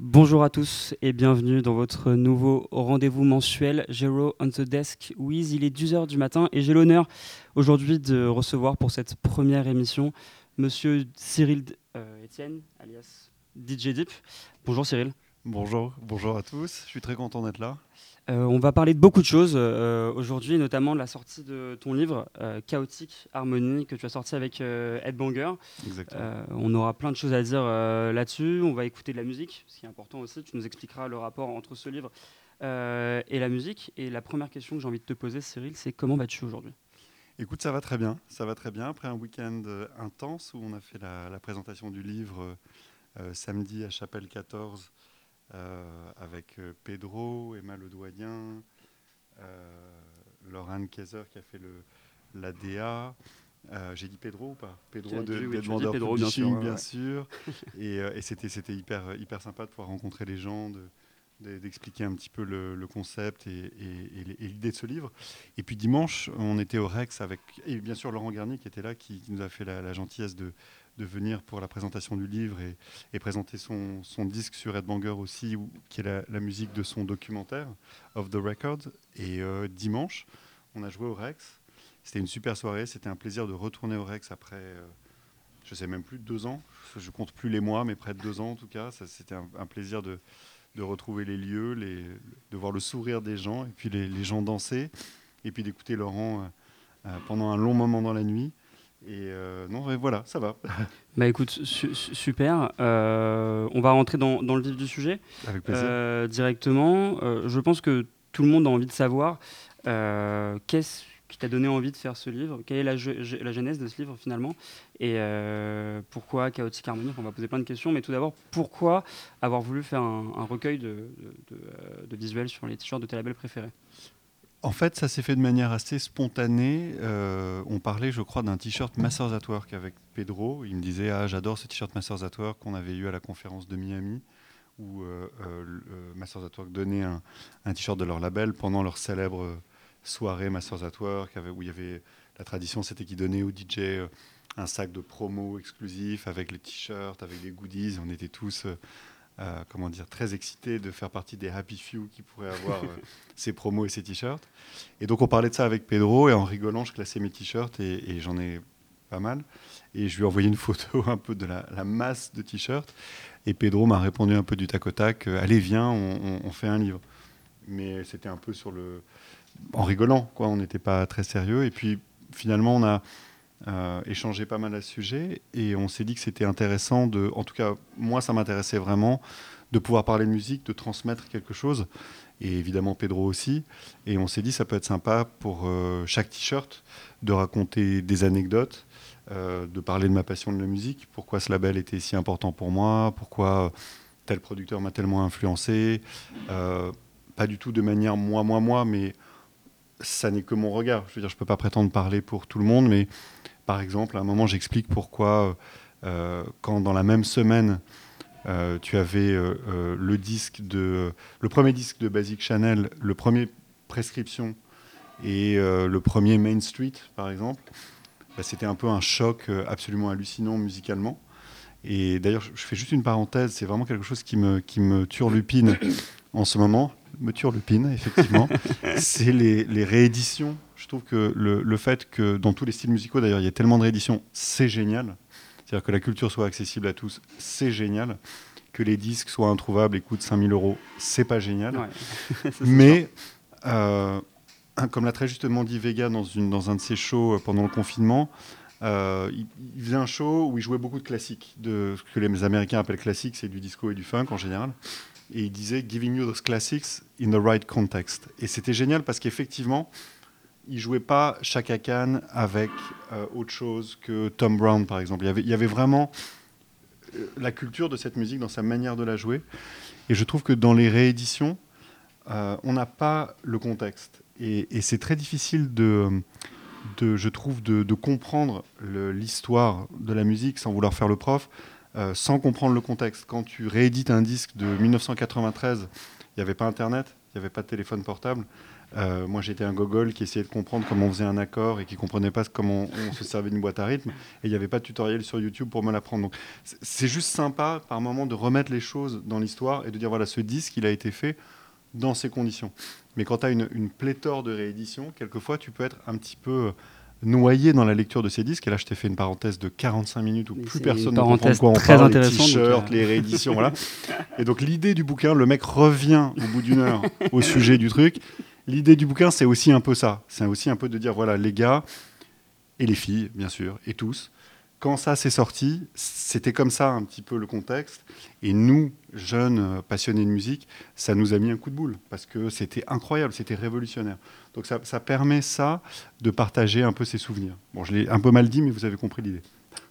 Bonjour à tous et bienvenue dans votre nouveau rendez-vous mensuel Zero on the Desk. Oui, il est 10h du matin et j'ai l'honneur aujourd'hui de recevoir pour cette première émission Monsieur Cyril euh, Etienne, alias DJ Deep. Bonjour Cyril. Bonjour, bonjour à tous. Je suis très content d'être là. Euh, on va parler de beaucoup de choses euh, aujourd'hui, notamment de la sortie de ton livre euh, Chaotique Harmonie que tu as sorti avec Ed Banger. on aura plein de choses à dire là-dessus. On va écouter de la musique, ce qui est important aussi. Tu nous expliqueras le rapport entre ce livre et la musique. Et la première question que j'ai envie de te poser, Cyril, c'est comment vas-tu aujourd'hui? Écoute, ça va très bien. Ça va très bien. Après un week-end intense où on a fait la, la présentation du livre samedi à Chapelle 14 euh, avec euh, Pedro, Emma Ledoyen, euh, Laurent Kaiser qui a fait le, la DA. j'ai dit Pedro ou pas? Pedro de, oui, Pedro, bien sûr. Bien sûr. et, et c'était, c'était hyper, hyper sympa de pouvoir rencontrer les gens, de, d'expliquer un petit peu le, concept et, l'idée de ce livre. Et puis dimanche, on était au Rex avec, et bien sûr Laurent Garnier qui était là, qui, nous a fait la gentillesse de, de venir pour la présentation du livre et, présenter son, disque sur Ed Banger aussi, qui est la, musique de son documentaire, Of the Record. Et euh, dimanche, on a joué au Rex. C'était une super soirée. C'était un plaisir de retourner au Rex après, euh, je sais même plus, deux ans. Je compte plus les mois, mais près de deux ans en tout cas. C'était un, plaisir de, retrouver les lieux, les, de voir le sourire des gens, et puis les, gens danser, et puis d'écouter Laurent euh, pendant un long moment dans la nuit. Et euh, non, voilà, ça va. Bah écoute, super. Euh, on va rentrer dans, dans, le vif du sujet. Avec plaisir. Euh, directement. je pense que tout le monde a envie de savoir qu'est-ce qui t'a donné envie de faire ce livre? Quelle est la, la genèse de ce livre finalement? Et pourquoi Chaotique Harmonie On va poser plein de questions, mais tout d'abord, pourquoi avoir voulu faire un, recueil de, de, de, visuels sur les t-shirts de tes labels préférés? En fait, ça s'est fait de manière assez spontanée. Euh, on parlait, je crois, d'un t-shirt Masters at Work avec Pedro. Il me disait Ah, j'adore ce t-shirt Masters at Work qu'on avait eu à la conférence de Miami, où euh, euh, Masters at Work donnait un, t-shirt de leur label pendant leur célèbre soirée Masters at Work, où il y avait la tradition, c'était qu'ils donnaient au DJ un sac de promo exclusif avec les t-shirts, avec les goodies. On était tous euh, comment dire, très excité de faire partie des happy few qui pourraient avoir euh, ces promos et ces t-shirts. Et donc on parlait de ça avec Pedro et en rigolant, je classais mes t-shirts et, j'en ai pas mal. Et je lui ai envoyé une photo un peu de la, masse de t-shirts. Et Pedro m'a répondu un peu du tac au tac, euh, allez viens, on, fait un livre. Mais c'était un peu sur le, en rigolant, quoi. On n'était pas très sérieux. Et puis finalement, on a euh, échangé pas mal à ce sujet et on s'est dit que c'était intéressant de, en tout cas moi ça m'intéressait vraiment, de pouvoir parler de musique, de transmettre quelque chose et évidemment Pedro aussi. Et on s'est dit ça peut être sympa pour euh, chaque t-shirt de raconter des anecdotes, euh, de parler de ma passion de la musique, pourquoi ce label était si important pour moi, pourquoi tel producteur m'a tellement influencé? pas du tout de manière moi, moi, moi, mais ça n'est que mon regard. Je veux dire, je peux pas prétendre parler pour tout le monde, mais par exemple, à un moment, j'explique pourquoi, euh, quand dans la même semaine, euh, tu avais euh, le disque de, le premier disque de Basic Chanel, le premier Prescription et le premier Main Street, par exemple, bah, c'était un peu un choc absolument hallucinant musicalement. Et d'ailleurs, je fais juste une parenthèse, c'est vraiment quelque chose qui me, qui me turlupine en ce moment, me turlupine, effectivement, c'est les, les rééditions je trouve que le, fait que dans tous les styles musicaux, d'ailleurs, il y a tellement de rééditions, c'est génial. C'est-à-dire que la culture soit accessible à tous, c'est génial. Que les disques soient introuvables et coûtent 5000 euros, c'est pas génial. Mais, euh, comme l'a très justement dit Vega dans, une, dans un de ses shows euh, pendant le confinement, euh, il, faisait un show où il jouait beaucoup de classiques. De, ce que les Américains appellent classiques, c'est du disco et du funk en général. Et il disait Giving you those classics in the right context. Et c'était génial parce qu'effectivement, il jouait pas Chaka Khan avec euh, autre chose que Tom Brown, par exemple. Il y avait, vraiment euh, la culture de cette musique dans sa manière de la jouer. Et je trouve que dans les rééditions, euh, on n'a pas le contexte. Et, c'est très difficile de, je trouve, de comprendre l'histoire de la musique sans vouloir faire le prof, sans comprendre le contexte. Quand tu réédites un disque de 1993, il n'y avait pas Internet, il n'y avait pas de téléphone portable. Euh, moi, j'étais un gogol qui essayait de comprendre comment on faisait un accord et qui comprenait pas comment on, se servait d'une boîte à rythme. Et il n'y avait pas de tutoriel sur YouTube pour me l'apprendre. Donc, c'est juste sympa, par moment, de remettre les choses dans l'histoire et de dire voilà, ce disque, il a été fait dans ces conditions. Mais quand tu as une, une, pléthore de rééditions, quelquefois, tu peux être un petit peu noyé dans la lecture de ces disques. Et là, je t'ai fait une parenthèse de 45 minutes où plus personne ne comprend quoi on parle, les t-shirts, les rééditions, voilà. Et donc l'idée du bouquin, le mec revient au bout d'une heure au sujet du truc. L'idée du bouquin, c'est aussi un peu ça. C'est aussi un peu de dire, voilà, les gars et les filles, bien sûr, et tous, quand ça s'est sorti, c'était comme ça un petit peu le contexte. Et nous, jeunes euh, passionnés de musique, ça nous a mis un coup de boule parce que c'était incroyable, c'était révolutionnaire. Donc ça, ça, permet ça de partager un peu ses souvenirs. Bon, je l'ai un peu mal dit, mais vous avez compris l'idée.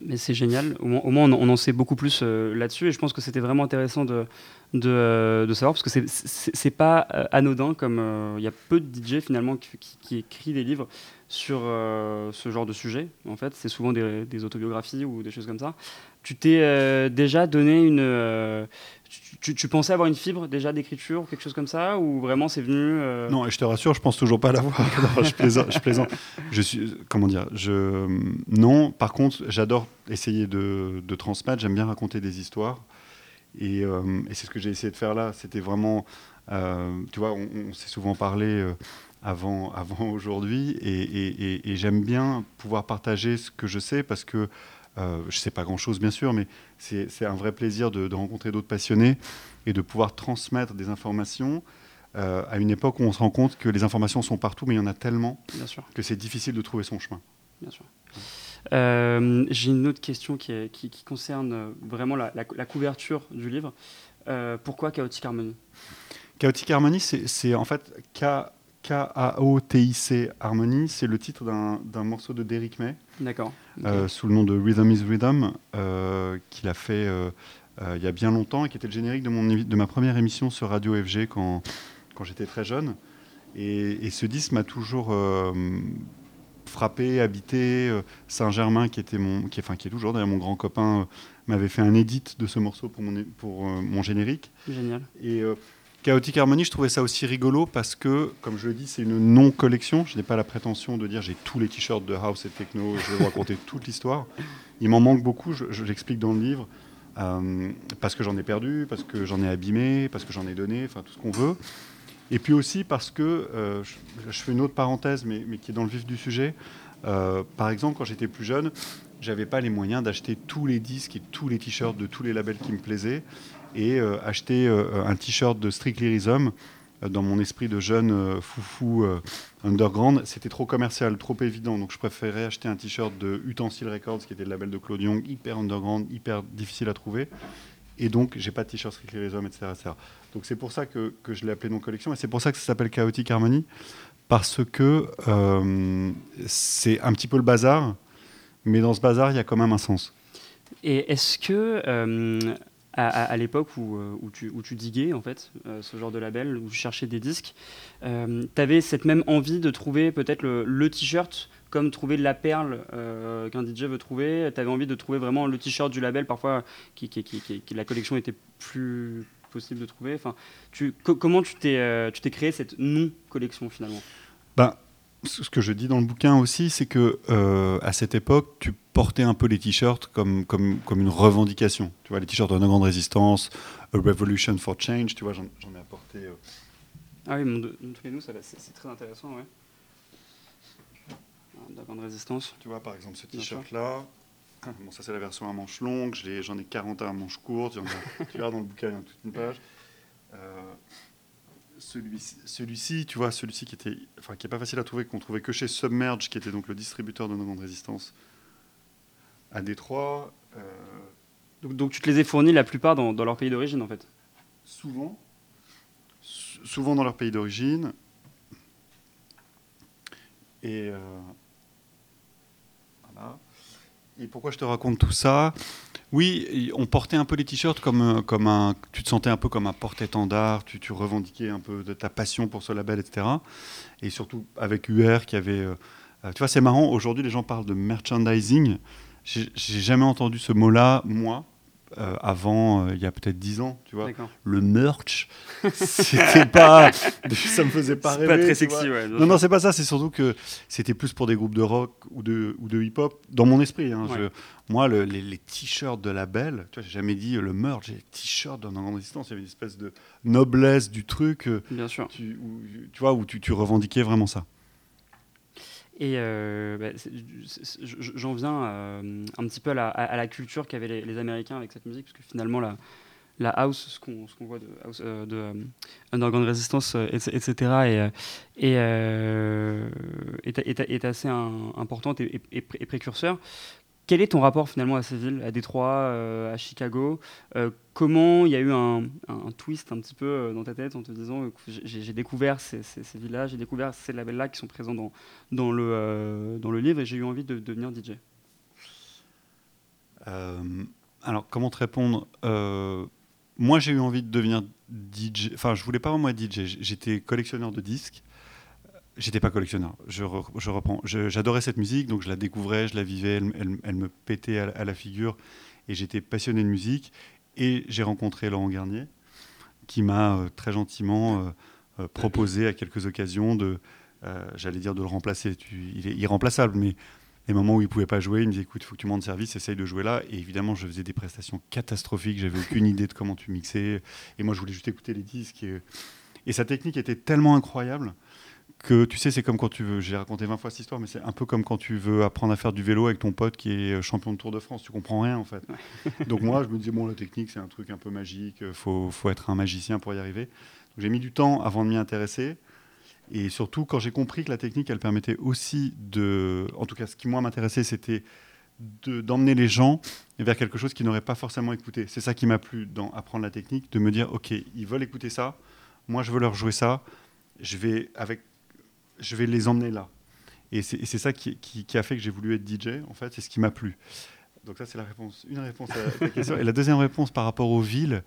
Mais c'est génial. Au moins, on, en sait beaucoup plus euh, là-dessus. Et je pense que c'était vraiment intéressant de, de, euh, savoir, parce que c'est pas euh, anodin, comme il y a peu de DJ finalement qui, qui, écrit des livres sur ce genre de sujet. En fait, c'est souvent des, autobiographies ou des choses comme ça. Tu t'es déjà donné une, tu, pensais avoir une fibre déjà d'écriture ou quelque chose comme ça Ou vraiment c'est venu euh? Non, et je te rassure, je pense toujours pas l'avoir. je plaisante. Je, plaisante. je suis, comment dire je, Non, par contre, j'adore essayer de, transmettre. J'aime bien raconter des histoires. Et, euh, c'est ce que j'ai essayé de faire là. C'était vraiment. Euh, tu vois, on, s'est souvent parlé avant, avant aujourd'hui. Et, et j'aime bien pouvoir partager ce que je sais parce que euh, je ne sais pas grand-chose, bien sûr, mais c'est un vrai plaisir de, rencontrer d'autres passionnés et de pouvoir transmettre des informations euh, à une époque où on se rend compte que les informations sont partout, mais il y en a tellement que c'est difficile de trouver son chemin. Bien sûr. Euh, j'ai une autre question qui, concerne vraiment la, couverture du livre. pourquoi Chaotic Harmony Chaotic Harmony, c'est en fait K K-A-O-T-I-C Harmony, c'est le titre d'un morceau de Derrick May. D'accord. Euh, sous le nom de Rhythm is Rhythm, euh, qu'il a fait euh, il y a bien longtemps et qui était le générique de, mon, de ma première émission sur Radio FG quand, quand j'étais très jeune. Et, ce disque m'a toujours frappé, habité. Saint-Germain, qui était mon, qui, enfin, qui est toujours d'ailleurs mon grand copain, m'avait fait un edit de ce morceau pour mon, pour, mon générique. Génial. Et Chaotic Harmony, je trouvais ça aussi rigolo parce que, comme je le dis, c'est une non-collection. Je n'ai pas la prétention de dire j'ai tous les t-shirts de House et Techno, je vais vous raconter toute l'histoire. Il m'en manque beaucoup, je, l'explique dans le livre, euh, parce que j'en ai perdu, parce que j'en ai abîmé, parce que j'en ai donné, enfin tout ce qu'on veut. Et puis aussi parce que, euh, je, fais une autre parenthèse, mais, mais, qui est dans le vif du sujet. Euh, par exemple, quand j'étais plus jeune, j'avais pas les moyens d'acheter tous les disques et tous les t-shirts de tous les labels qui me plaisaient et euh, acheter euh, un t-shirt de Strictly Rhythm euh, dans mon esprit de jeune foufou underground, c'était trop commercial, trop évident. Donc je préférais acheter un t-shirt de Utensil Records, qui était le label de Claude Young, hyper underground, hyper difficile à trouver. Et donc j'ai pas de t-shirt Strictly Rhythm, etc., Donc c'est pour ça que, que je l'ai appelé non collection, et c'est pour ça que ça s'appelle Chaotic Harmony, parce que c'est un petit peu le bazar, mais dans ce bazar, il y a quand même un sens. Et est-ce que à, l'époque euh, où, tu, diguais en fait euh, ce genre de label, où tu cherchais des disques, euh, tu avais cette même envie de trouver peut-être le, t-shirt comme trouver la perle qu'un DJ veut trouver. Tu avais envie de trouver vraiment le t-shirt du label, parfois qui, la collection était plus possible de trouver. Enfin, comment tu t'es créé cette non-collection finalement? Ben, ce que je dis dans le bouquin aussi, c'est que à cette époque, tu portais un peu les t-shirts comme, comme, comme une revendication. Tu vois, les t-shirts de grande résistance, A Revolution for Change, tu vois, j'en ai apporté. Euh. Ah oui, montrez-nous, c'est très intéressant, ouais. De grande résistance. Tu vois, par exemple, ce t-shirt-là. Bon, ça, c'est la version à manches longues. J'en ai, 40 à manches courtes. tu vois, dans le bouquin, il y a toute une page. Euh, celui-ci, tu vois, celui-ci qui était, enfin, qui est pas facile à trouver, qu'on trouvait que chez Submerge, qui était donc le distributeur de nos grandes résistances à Détroit. Euh, donc, tu te les ai fournis la plupart dans, leur pays d'origine, en fait Souvent. souvent dans leur pays d'origine. Et euh, voilà. Et pourquoi je te raconte tout ça? Oui, on portait un peu les t-shirts comme, euh, comme un. Tu te sentais un peu comme un porte-étendard, tu, tu revendiquais un peu de ta passion pour ce label, etc. Et surtout avec UR qui avait. Euh, tu vois, c'est marrant, aujourd'hui les gens parlent de merchandising. J'ai jamais entendu ce mot-là, moi, euh, avant, euh, il y a peut-être 10 ans, tu vois. Le merch, c'était pas. ça me faisait pas rêver. pas très sexy, ouais. Non, non, c'est pas ça. C'est surtout que c'était plus pour des groupes de rock ou de, ou de hip-hop, dans mon esprit. Hein, moi, les, t-shirts de label, tu vois, j'ai jamais dit le merch, j'ai t-shirts dans grande résistance. Il y avait une espèce de noblesse du truc. Bien sûr. Tu, tu vois, où tu, tu revendiquais vraiment ça. Et euh, bah, j'en viens euh, un petit peu à la, culture qu'avaient les, Américains avec cette musique, parce que finalement, la, house, ce qu'on voit de, house, euh, de Underground Resistance, etc., est, assez importante et, précurseur. Quel est ton rapport finalement à ces villes, à Détroit, euh, à Chicago? Euh, Comment il y a eu un, twist un petit peu euh, dans ta tête en te disant j'ai découvert ces, villes-là, j'ai découvert ces labels-là qui sont présents dans, dans, le, dans le livre et j'ai eu envie de, devenir DJ Alors, comment te répondre? Moi, j'ai eu envie de devenir DJ. Enfin, je voulais pas vraiment être DJ. J'étais collectionneur de disques. J'étais pas collectionneur. Je, je reprends. J'adorais cette musique, donc je la découvrais, je la vivais, elle, elle, me pétait à, la figure, et j'étais passionné de musique. Et j'ai rencontré Laurent Garnier, qui m'a euh, très gentiment euh, euh, proposé à quelques occasions de, j'allais dire, de le remplacer. Tu, il est irremplaçable, mais les moments où il pouvait pas jouer, il me disait écoute, il faut que tu montes service, essaye de jouer là. Et évidemment, je faisais des prestations catastrophiques, j'avais aucune idée de comment tu mixais. Et moi, je voulais juste écouter les disques. Et, et sa technique était tellement incroyable que tu sais, c'est comme quand tu veux. J'ai raconté 20 fois cette histoire, mais c'est un peu comme quand tu veux apprendre à faire du vélo avec ton pote qui est champion de Tour de France. Tu comprends rien en fait. Donc moi, je me disais bon, la technique, c'est un truc un peu magique. Faut, faut être un magicien pour y arriver. J'ai mis du temps avant de m'y intéresser. Et surtout, quand j'ai compris que la technique, elle permettait aussi de. En tout cas, ce qui moi m'intéressait, c'était d'emmener les gens vers quelque chose qu'ils n'auraient pas forcément écouté. C'est ça qui m'a plu dans apprendre la technique, de me dire, OK, ils veulent écouter ça, moi je veux leur jouer ça, je vais, avec je vais les emmener là. Et c'est ça qui, a fait que j'ai voulu être DJ, en fait, c'est ce qui m'a plu. Donc ça, c'est la réponse, une réponse à ta question. Et la deuxième réponse par rapport aux villes,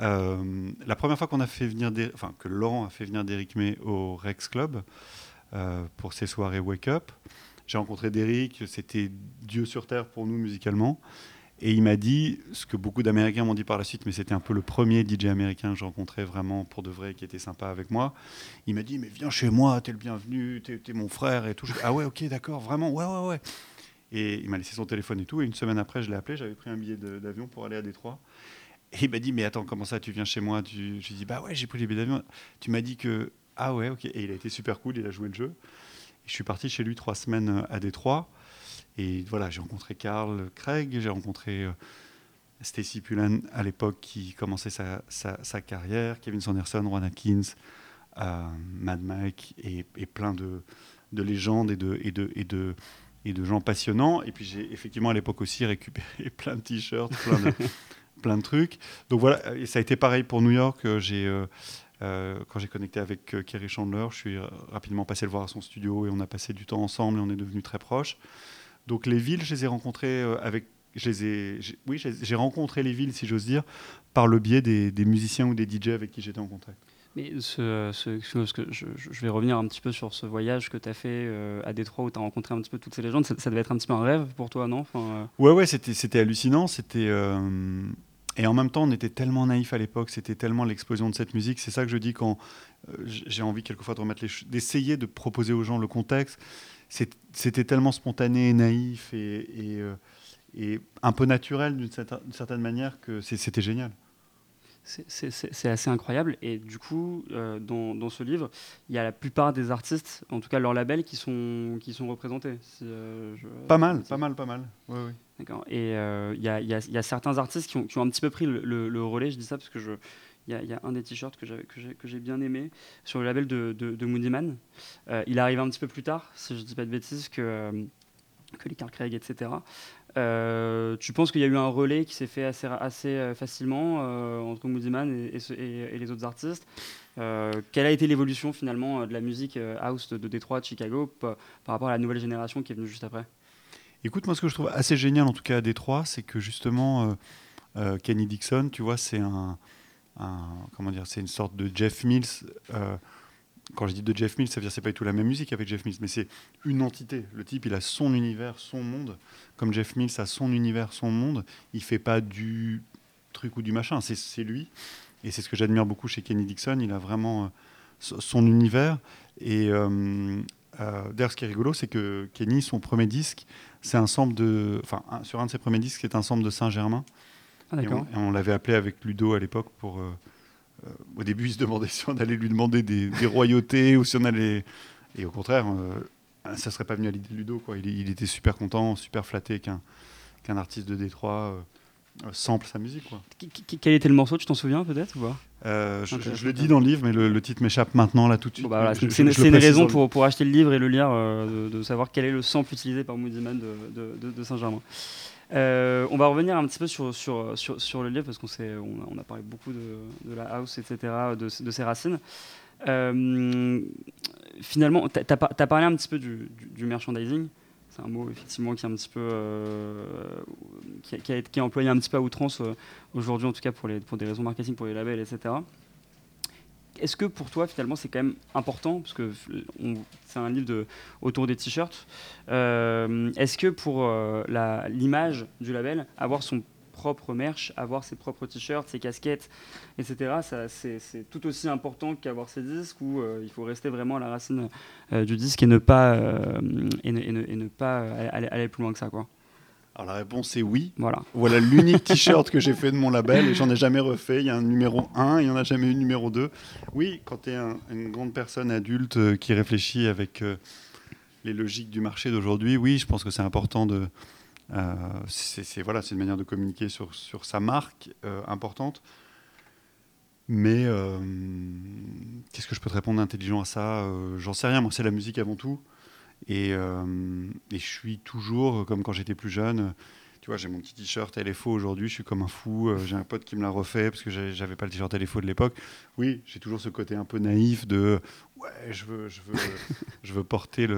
euh, la première fois qu'on a fait venir, enfin que Laurent a fait venir Derrick May au Rex Club euh, pour ses soirées Wake Up, j'ai rencontré Derrick, c'était Dieu sur terre pour nous musicalement. Et il m'a dit ce que beaucoup d'Américains m'ont dit par la suite, mais c'était un peu le premier DJ américain que j'ai rencontré vraiment pour de vrai, qui était sympa avec moi. Il m'a dit Mais viens chez moi, t'es le bienvenu, t'es es mon frère et tout. ah ouais, ok, d'accord, vraiment, ouais, ouais, ouais. Et il m'a laissé son téléphone et tout. Et une semaine après, je l'ai appelé, j'avais pris un billet d'avion pour aller à Détroit. Et il m'a dit Mais attends, comment ça, tu viens chez moi? Tu... Je lui ai dit Bah ouais, j'ai pris les billets d'avion. Tu m'as dit que. Ah ouais, ok. Et il a été super cool, il a joué le jeu. Et je suis parti chez lui trois semaines à Détroit. Et voilà, j'ai rencontré Carl Craig, j'ai rencontré euh, Stacy Pullen à l'époque qui commençait sa, sa, carrière, Kevin Sanderson, Ron Atkins, euh, Mad Mike et, plein de, de, légendes et de, et, de, et, de, et de gens passionnants. Et puis j'ai effectivement à l'époque aussi récupéré plein de t-shirts, plein de, plein de trucs. Donc voilà, et ça a été pareil pour New York. Euh, j'ai. quand j'ai connecté avec Kerry Chandler, je suis rapidement passé le voir à son studio et on a passé du temps ensemble et on est devenus très proches. Donc les villes, je les ai rencontrées euh, avec je les ai, oui, j'ai rencontré les villes, si j'ose dire, par le biais des, musiciens ou des DJ avec qui j'étais en contact. Mais ce, ce, que je, je, vais revenir un petit peu sur ce voyage que tu as fait euh, à Détroit où tu as rencontré un petit peu toutes ces légendes. Ça, devait être un petit peu un rêve pour toi, non? Enfin, euh Ouais, ouais, c'était hallucinant. C'était. Et en même temps, on était tellement naïfs à l'époque, c'était tellement l'explosion de cette musique. C'est ça que je dis quand j'ai envie quelquefois de remettre les d'essayer de proposer aux gens le contexte c'était tellement spontané et naïf et, euh, et, un peu naturel d'une certaine manière que c'était génial. C'est assez incroyable. Et du coup, euh, dans, dans, ce livre, il y a la plupart des artistes, en tout cas leurs labels, qui sont, qui sont représentés. Euh, pas mal, pas mal, pas mal. Oui, oui. D'accord. Et il y, a, y, a, certains artistes qui ont, qui ont, un petit peu pris le, le relais. Je dis ça parce que je, il y, a un des t-shirts que j'ai bien aimé sur le label de, de, Moody Man. Euh, il arrive un petit peu plus tard, si je ne dis pas de bêtises, que, euh, les Carl Craig, etc. Euh, tu penses qu'il y a eu un relais qui s'est fait assez, assez facilement entre Moody Man et, les autres artistes? Quelle a été l'évolution finalement de la musique house de, Détroit, de Chicago par rapport à la nouvelle génération qui est venue juste après? Écoute, moi ce que je trouve assez génial en tout cas à Détroit, c'est que justement Kenny Dixon, tu vois, c'est un comment dire, c'est une sorte de Jeff Mills. Euh, quand je dis de Jeff Mills, ça veut dire c'est pas du tout la même musique avec Jeff Mills, mais c'est une entité. Le type, il a son univers, son monde. Comme Jeff Mills a son univers, son monde, il fait pas du truc ou du machin, c'est lui. Et c'est ce que j'admire beaucoup chez Kenny Dixon. Il a vraiment son univers. Et d'ailleurs, ce qui est rigolo, c'est que Kenny, son premier disque, c'est un sample de. Enfin, sur un de ses premiers disques, c'est un sample de Saint-Germain. Ah. Et on, l'avait appelé avec Ludo à l'époque pour. au début, il se demandait si on allait lui demander des, royautés ou si on allait. Et au contraire, ça ça serait pas venu à l'idée de Ludo. Quoi. Il, était super content, super flatté qu'un qu'un artiste de Détroit euh, sample sa musique. Quoi. Quel était le morceau, tu t'en souviens peut-être ou euh, je, le dis dans le livre, mais le, titre m'échappe maintenant, là, tout de suite. Bah c'est une, raison pour, pour, acheter le livre et le lire, euh, de, savoir quel est le sample utilisé par Moody Man de, de, Saint-Germain. On va revenir un petit peu sur, sur, sur, sur le livre, parce qu'on on, on, a parlé beaucoup de, la house, etc., de, ses racines. finalement, tu as, parlé un petit peu du, merchandising c'est un mot effectivement qui est un petit peu euh, qui, qui, été employé un petit peu à outrance euh, aujourd'hui en tout cas pour, les, pour des raisons marketing pour les labels etc est-ce que pour toi finalement c'est quand même important parce que c'est un livre autour des t-shirts euh, est-ce que pour l'image du label avoir son propre merch, avoir ses propres t-shirts, ses casquettes, etc. c'est, tout aussi important qu'avoir ses disques où euh, il faut rester vraiment à la racine euh, du disque et ne pas, euh, et ne, pas aller, plus loin que ça. Quoi? Alors la réponse est oui. Voilà, voilà l'unique t-shirt que j'ai fait de mon label et j'en ai jamais refait. Il y a un numéro 1, il n'y en a jamais eu numéro 2. Oui, quand tu es une grande personne adulte qui réfléchit avec les logiques du marché d'aujourd'hui, oui, je pense que c'est important de, euh, c'est voilà, une manière de communiquer sur, sur sa marque euh, importante. Mais euh, qu'est-ce que je peux te répondre intelligent à ça? J'en sais rien. Moi, c'est la musique avant tout. Et, et, je suis toujours, comme quand j'étais plus jeune, tu vois, j'ai mon petit t-shirt LFO aujourd'hui, je suis comme un fou. j'ai un pote qui me l'a refait parce que j'avais pas le t-shirt LFO de l'époque. Oui, j'ai toujours ce côté un peu naïf de ouais, je veux, je veux, je veux porter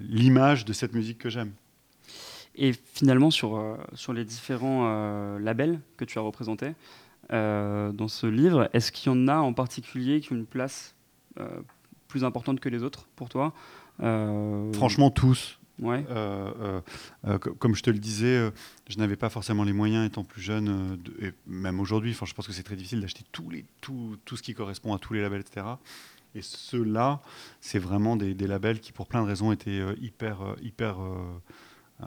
l'image de cette musique que j'aime. Et finalement, sur, euh, sur les différents euh, labels que tu as représentés euh, dans ce livre, est-ce qu'il y en a en particulier qui ont une place plus importante que les autres pour toi? Franchement, tous. Ouais. comme je te le disais, je n'avais pas forcément les moyens étant plus jeune, et même aujourd'hui, je pense que c'est très difficile d'acheter tout, tout, tout ce qui correspond à tous les labels, etc. Et ceux-là, c'est vraiment des, des, labels qui, pour plein de raisons, étaient hyper, hyper euh,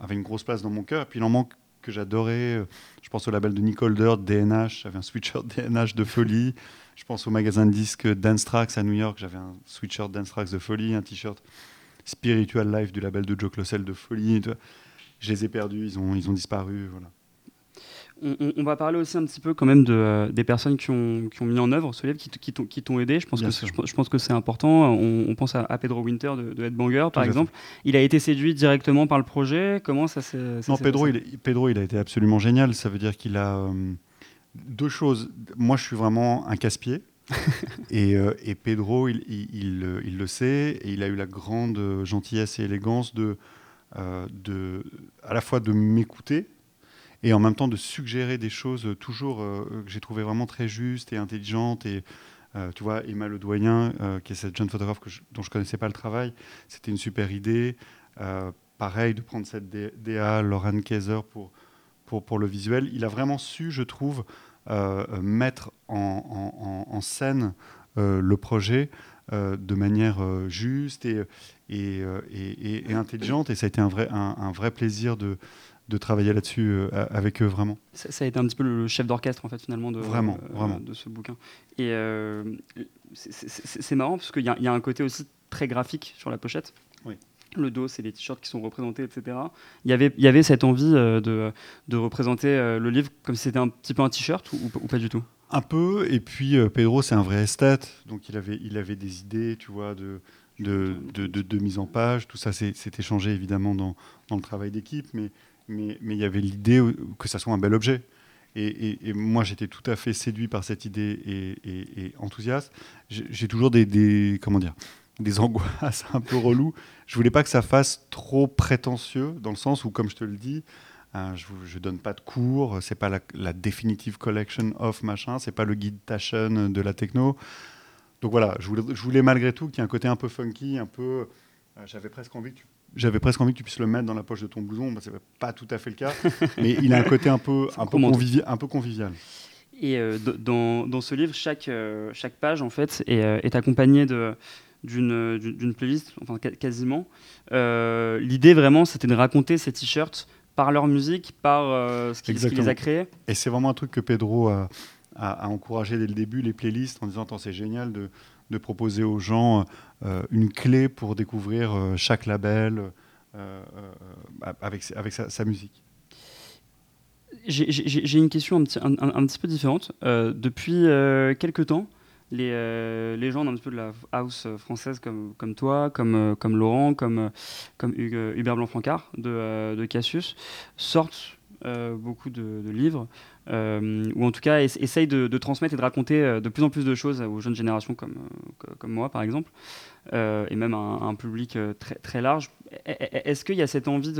avait une grosse place dans mon cœur. Et puis il en manque que j'adorais. Euh, je pense au label de Nick Holder, DNH. J'avais un sweatshirt DNH de folie. Je pense au magasin de disques Dance Tracks à New York. J'avais un sweatshirt Dance Tracks de folie, un t-shirt Spiritual Life du label de Joe Clossel de folie. Je les ai perdus, ils ont, ils ont disparu. Voilà. On, va parler aussi un petit peu quand même de, euh, des personnes qui ont, qui ont, mis en œuvre ce livre, qui, qui t'ont aidé. Je pense, que je, pense que c'est important. On, pense à, Pedro Winter de, de Headbanger, par exemple. Il a été séduit directement par le projet. Comment ça s'est Non, Pedro il, Pedro, il a été absolument génial. Ça veut dire qu'il a euh, deux choses. Moi, je suis vraiment un casse-pied. et, euh, et, Pedro, il, il, il, le sait, et il a eu la grande gentillesse et élégance de, de à la fois de m'écouter, et en même temps de suggérer des choses toujours euh, que j'ai trouvé vraiment très justes et intelligentes. Et euh, tu vois, Emma Le Doyen, euh, qui est cette jeune photographe que dont je connaissais pas le travail, c'était une super idée. pareil, de prendre cette DA, Lauren Kaiser, pour, pour, pour, le visuel. Il a vraiment su, je trouve, mettre en, en, scène le projet de manière juste et, et, et, et, intelligente. Et ça a été un vrai, un, un vrai plaisir de, de travailler là-dessus euh, avec eux vraiment. Ça, a été un petit peu le chef d'orchestre en fait finalement de, vraiment, euh, vraiment. de ce bouquin. Et euh, c'est marrant parce qu'il y, y, a un côté aussi très graphique sur la pochette. Oui. Le dos, c'est les t-shirts qui sont représentés, etc. Il y avait, cette envie de, de représenter le livre comme si c'était un petit peu un t-shirt ou, pas du tout? Un peu, et puis Pedro, c'est un vrai esthète, donc il avait, des idées, tu vois, de, mise en page. Tout ça, c'est échangé évidemment dans, le travail d'équipe, mais, il y avait l'idée que ça soit un bel objet. Et, moi, j'étais tout à fait séduit par cette idée et, enthousiaste. J'ai toujours des, comment dire, des angoisses un peu reloues. Je voulais pas que ça fasse trop prétentieux, dans le sens où, comme je te le dis, hein, je ne donne pas de cours, c'est pas la, la, definitive collection of machin, c'est pas le guide Taschen de la techno. Donc voilà, je voulais, je voulais malgré tout qu'il y ait un côté un peu funky, un peu. Euh, j'avais presque envie que tu j'avais presque envie que tu puisses le mettre dans la poche de ton blouson. Bah, c'est pas tout à fait le cas, mais il a un côté un peu, un peu, un peu convivial. Et euh, dans, dans, ce livre, chaque, euh, chaque page en fait est, est accompagnée de d'une, d'une playlist, enfin quasiment. l'idée vraiment, c'était de raconter ces t-shirts par leur musique, par ce qui, ce, qui, les a créés. Et c'est vraiment un truc que Pedro a, a, encouragé dès le début, les playlists, en disant Attends, c'est génial de, de, proposer aux gens une clé pour découvrir chaque label avec, avec sa musique. J'ai une question un petit, un, petit peu différente. Euh, depuis euh, quelques temps, les, euh, gens un petit peu de la house française comme, comme toi, comme, comme Laurent, comme, comme Hubert Blanc-Francard de, de, Cassius sortent beaucoup de, livres, ou en tout cas essayent de, de, transmettre et de raconter de plus en plus de choses aux jeunes générations comme, comme moi par exemple, et même un, public très, très large. Est-ce qu'il y a cette envie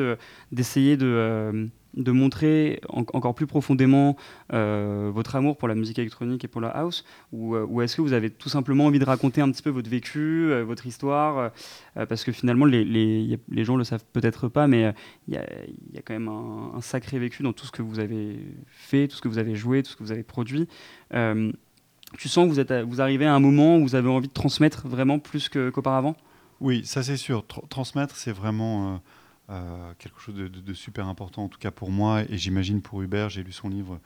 d'essayer de de montrer encore plus profondément euh, votre amour pour la musique électronique et pour la house? Ou, euh, est-ce que vous avez tout simplement envie de raconter un petit peu votre vécu, euh, votre histoire Parce que finalement, les, les, les gens ne le savent peut-être pas, mais il y, y, a quand même un, sacré vécu dans tout ce que vous avez fait, tout ce que vous avez joué, tout ce que vous avez produit. Tu sens que vous, êtes vous arrivez à un moment où vous avez envie de transmettre vraiment plus qu'auparavant? Oui, ça c'est sûr. transmettre, c'est vraiment euh, quelque chose de, super important, en tout cas pour moi, et j'imagine pour Hubert, j'ai lu son livre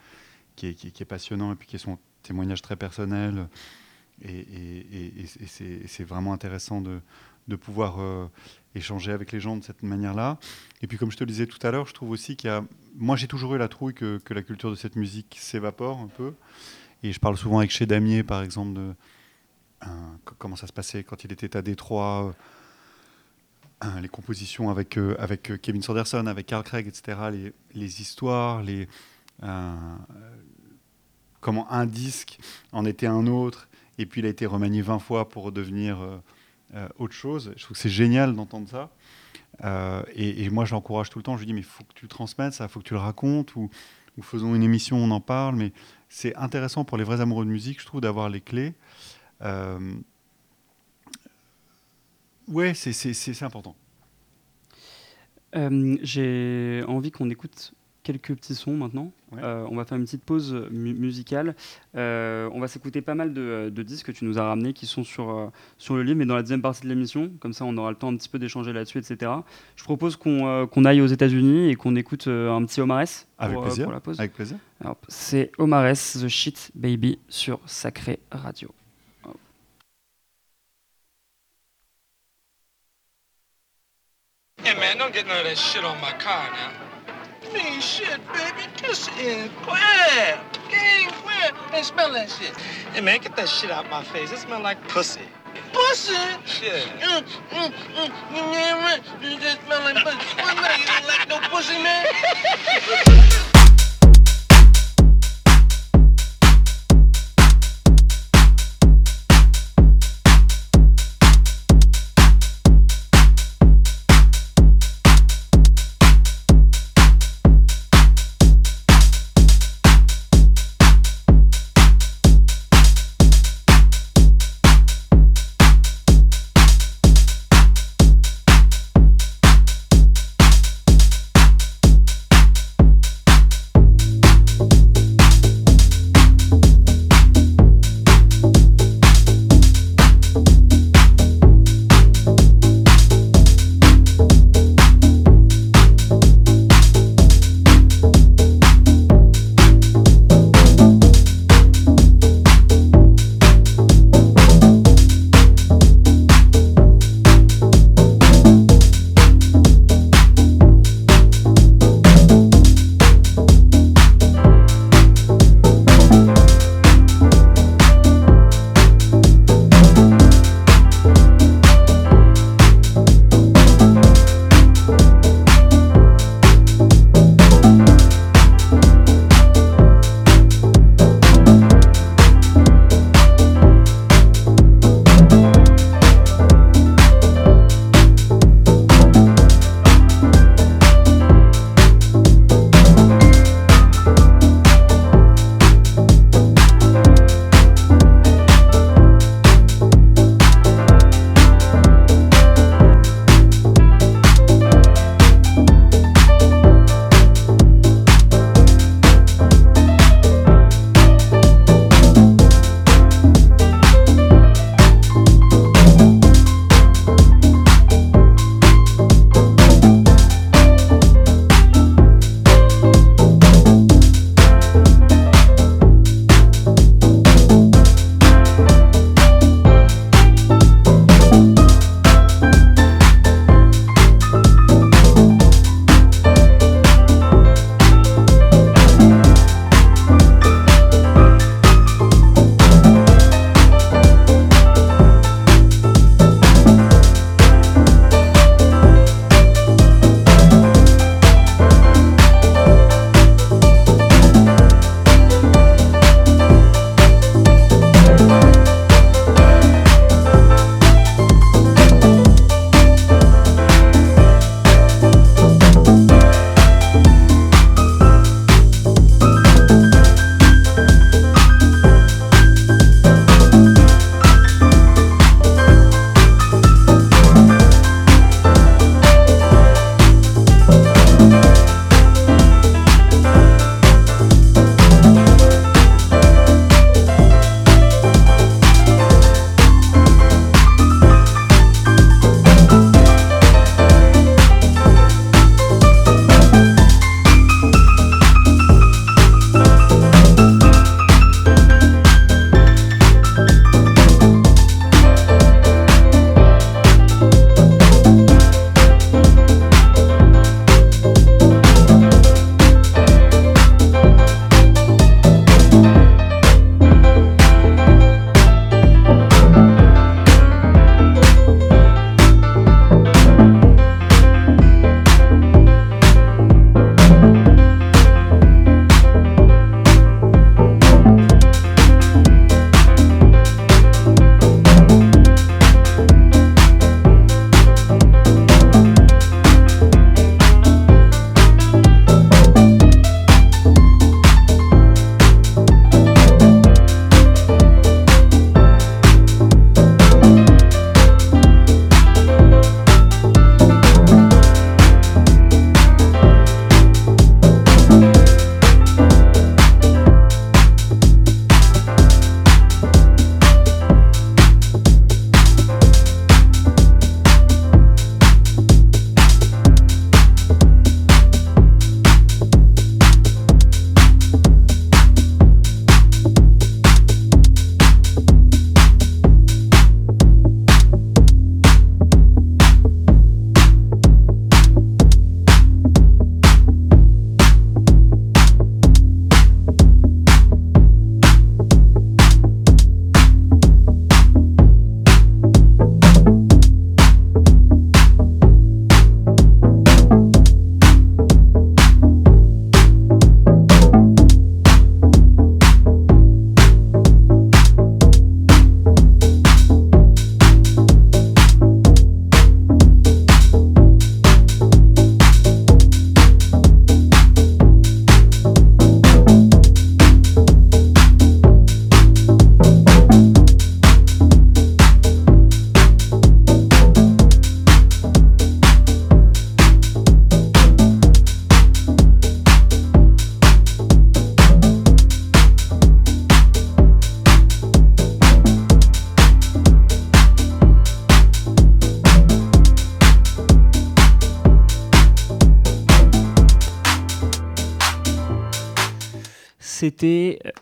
qui est, passionnant, et puis qui est son témoignage très personnel, et, c'est vraiment intéressant de, pouvoir euh, échanger avec les gens de cette manière-là. Et puis comme je te le disais tout à l'heure, je trouve aussi qu'il y a... Moi j'ai toujours eu la trouille que la culture de cette musique s'évapore un peu, et je parle souvent avec chez Damier, par exemple, de comment ça se passait quand il était à Détroit Hein, les compositions avec, euh, avec euh, Kevin Sanderson, avec Carl Craig, etc., les, histoires, euh, comment un disque en était un autre, et puis il a été remanié 20 fois pour devenir autre chose. Je trouve que c'est génial d'entendre ça. Et, moi, j'encourage tout le temps. Je lui dis, mais il faut que tu le transmettes, ça, il faut que tu le racontes, ou, ou, faisons une émission, on en parle. Mais c'est intéressant pour les vrais amoureux de musique, je trouve, d'avoir les clés. Ouais, c'est important. Euh, j'ai envie qu'on écoute quelques petits sons maintenant. Euh, on va faire une petite pause musicale. Euh, on va s'écouter pas mal de, disques que tu nous as ramenés qui sont sur, sur le livre, mais dans la deuxième partie de l'émission. Comme ça, on aura le temps un petit peu d'échanger là-dessus, etc. Je propose qu'on aille aux États-Unis et qu'on écoute un petit Omares Avec plaisir. la pause. Avec plaisir. C'est Omares, The Shit Baby sur Sacré Radio. Hey man, don't get none of that shit on my car now. Me shit, baby. Just inquire. Get inquire. Hey, smell that shit. Hey man, get that shit out my face. It smell like pussy. Pussy? Shit. Mm, mm, mm, you damn right. You just smell like pussy. What, man? You don't like no pussy, man?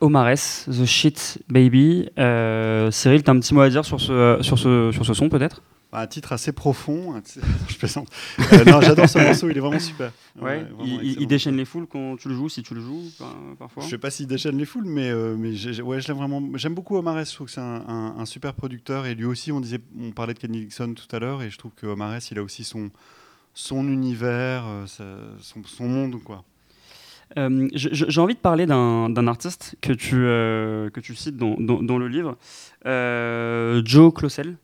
Omares, The Shit Baby. Cyril, tu as un petit mot à dire sur ce, sur ce, sur ce son peut-être? Un titre assez profond. je plaisante. Euh, non, j'adore ce morceau, il est vraiment super. Ouais, il, déchaîne les foules quand tu le joues, si tu le joues, parfois. Je sais pas s'il déchaîne les foules, mais, euh, mais ouais, je l'aime vraiment. J'aime beaucoup Omares, je trouve que c'est un, super producteur. Et lui aussi, on, disait, on parlait de Kenny Dixon tout à l'heure, et je trouve que Omares, il a aussi son, son univers, euh, son, son, monde, quoi. J'ai envie de parler d'un artiste que tu, que tu cites dans, dans, dans le livre, Joe Clossel.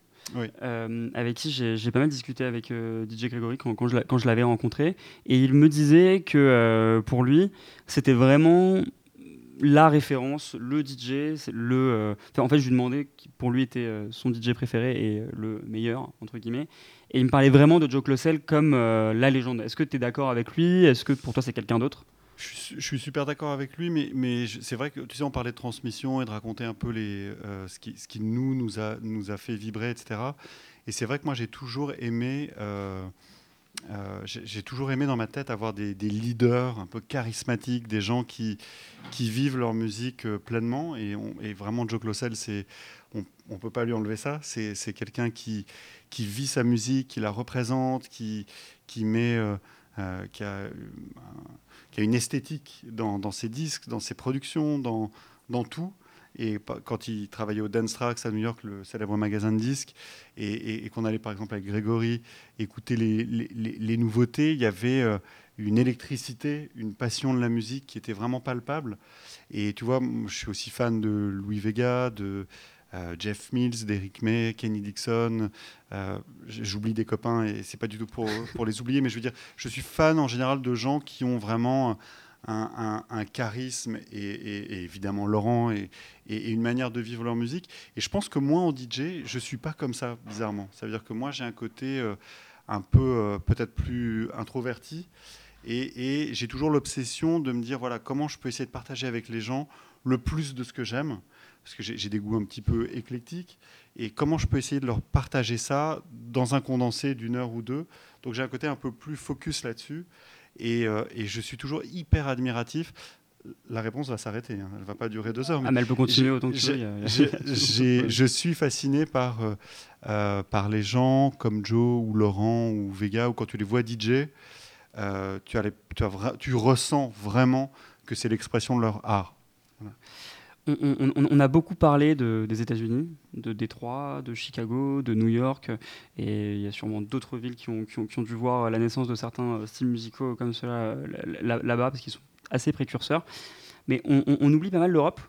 Euh, avec qui j'ai pas mal discuté avec euh, DJ Gregory quand, quand je l'avais rencontré. Et il me disait que euh, pour lui, c'était vraiment la référence, le DJ. Le, en fait, je lui demandais qui pour lui était son DJ préféré et le meilleur, entre guillemets. Et il me parlait vraiment de Joe Clossel comme la légende. Est-ce que tu es d'accord avec lui? Est-ce que pour toi, c'est quelqu'un d'autre? Je, suis super d'accord avec lui, mais, c'est vrai que tu sais, on parlait de transmission et de raconter un peu les, euh, ce, qui, nous, nous a, nous a fait vibrer, etc. Et c'est vrai que moi, j'ai toujours aimé. Euh, euh, j'ai toujours aimé dans ma tête avoir des, leaders un peu charismatiques, des gens qui, qui vivent leur musique pleinement. Et, vraiment, Joe Clossel, on ne peut pas lui enlever ça. C'est quelqu'un qui, qui vit sa musique, qui la représente, qui, qui met, il y a une esthétique dans, ses disques, dans ses productions, dans, tout. Et quand il travaillait au Dance Tracks à New York, le célèbre magasin de disques, et, qu'on allait par exemple avec Grégory écouter les, nouveautés, il y avait euh, une électricité, une passion de la musique qui était vraiment palpable. Et tu vois, je suis aussi fan de Louis Vega, de Jeff Mills, d'Eric May, Kenny Dixon. Euh, j'oublie des copains et c'est pas du tout pour, pour les oublier, mais je veux dire, je suis fan en général de gens qui ont vraiment un, charisme et, évidemment Laurent et, une manière de vivre leur musique. Et je pense que moi en DJ, je suis pas comme ça bizarrement. Ça veut dire que moi j'ai un côté euh, un peu peut-être plus introverti. Et, j'ai toujours l'obsession de me dire, voilà, comment je peux essayer de partager avec les gens le plus de ce que j'aime parce que j'ai des goûts un petit peu éclectiques, et comment je peux essayer de leur partager ça dans un condensé d'une heure ou deux? Donc j'ai un côté un peu plus focus là-dessus, et, euh, je suis toujours hyper admiratif. La réponse va s'arrêter, hein. elle ne va pas durer deux heures. Mais, ah, mais elle peut continuer autant que tu veux. je suis fasciné par, euh, euh, par les gens comme Joe ou Laurent ou Vega, ou quand tu les vois DJ, tu, as tu, tu, ressens vraiment que c'est l'expression de leur art. Voilà on, a beaucoup parlé des États-Unis, de Détroit, de Chicago, de New York, et il y a sûrement d'autres villes qui ont, dû voir la naissance de certains euh, styles musicaux comme cela euh, là-bas, parce qu'ils sont assez précurseurs. Mais on, oublie pas mal l'Europe.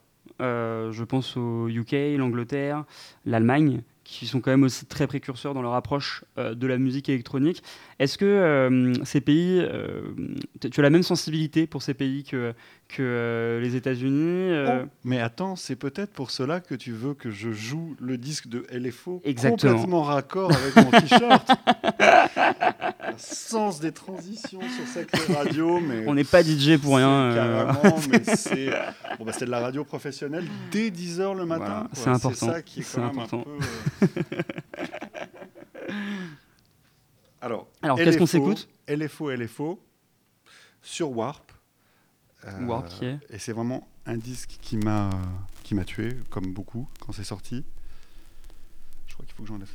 Euh, je pense au UK, l'Angleterre, l'Allemagne, qui sont quand même aussi très précurseurs dans leur approche euh, de la musique électronique. Est-ce que euh, ces pays, euh, tu as la même sensibilité pour ces pays que, que les États-Unis oh, Mais attends, c'est peut-être pour cela que tu veux que je joue le disque de LFO Exactement. complètement raccord avec mon t-shirt. sens des transitions sur Sacré Radio. Mais On n'est pas DJ pour rien. Carrément, mais c'est bon, bah, de la radio professionnelle dès 10h le matin. c'est important. C'est ça qui est, même un peu. Alors, Alors qu'est-ce qu'on s'écoute? LFO, LFO, sur Warp. Euh, Et c'est vraiment un disque qui m'a qui m'a tué, comme beaucoup, quand c'est sorti. Je crois qu'il faut que j'enlève.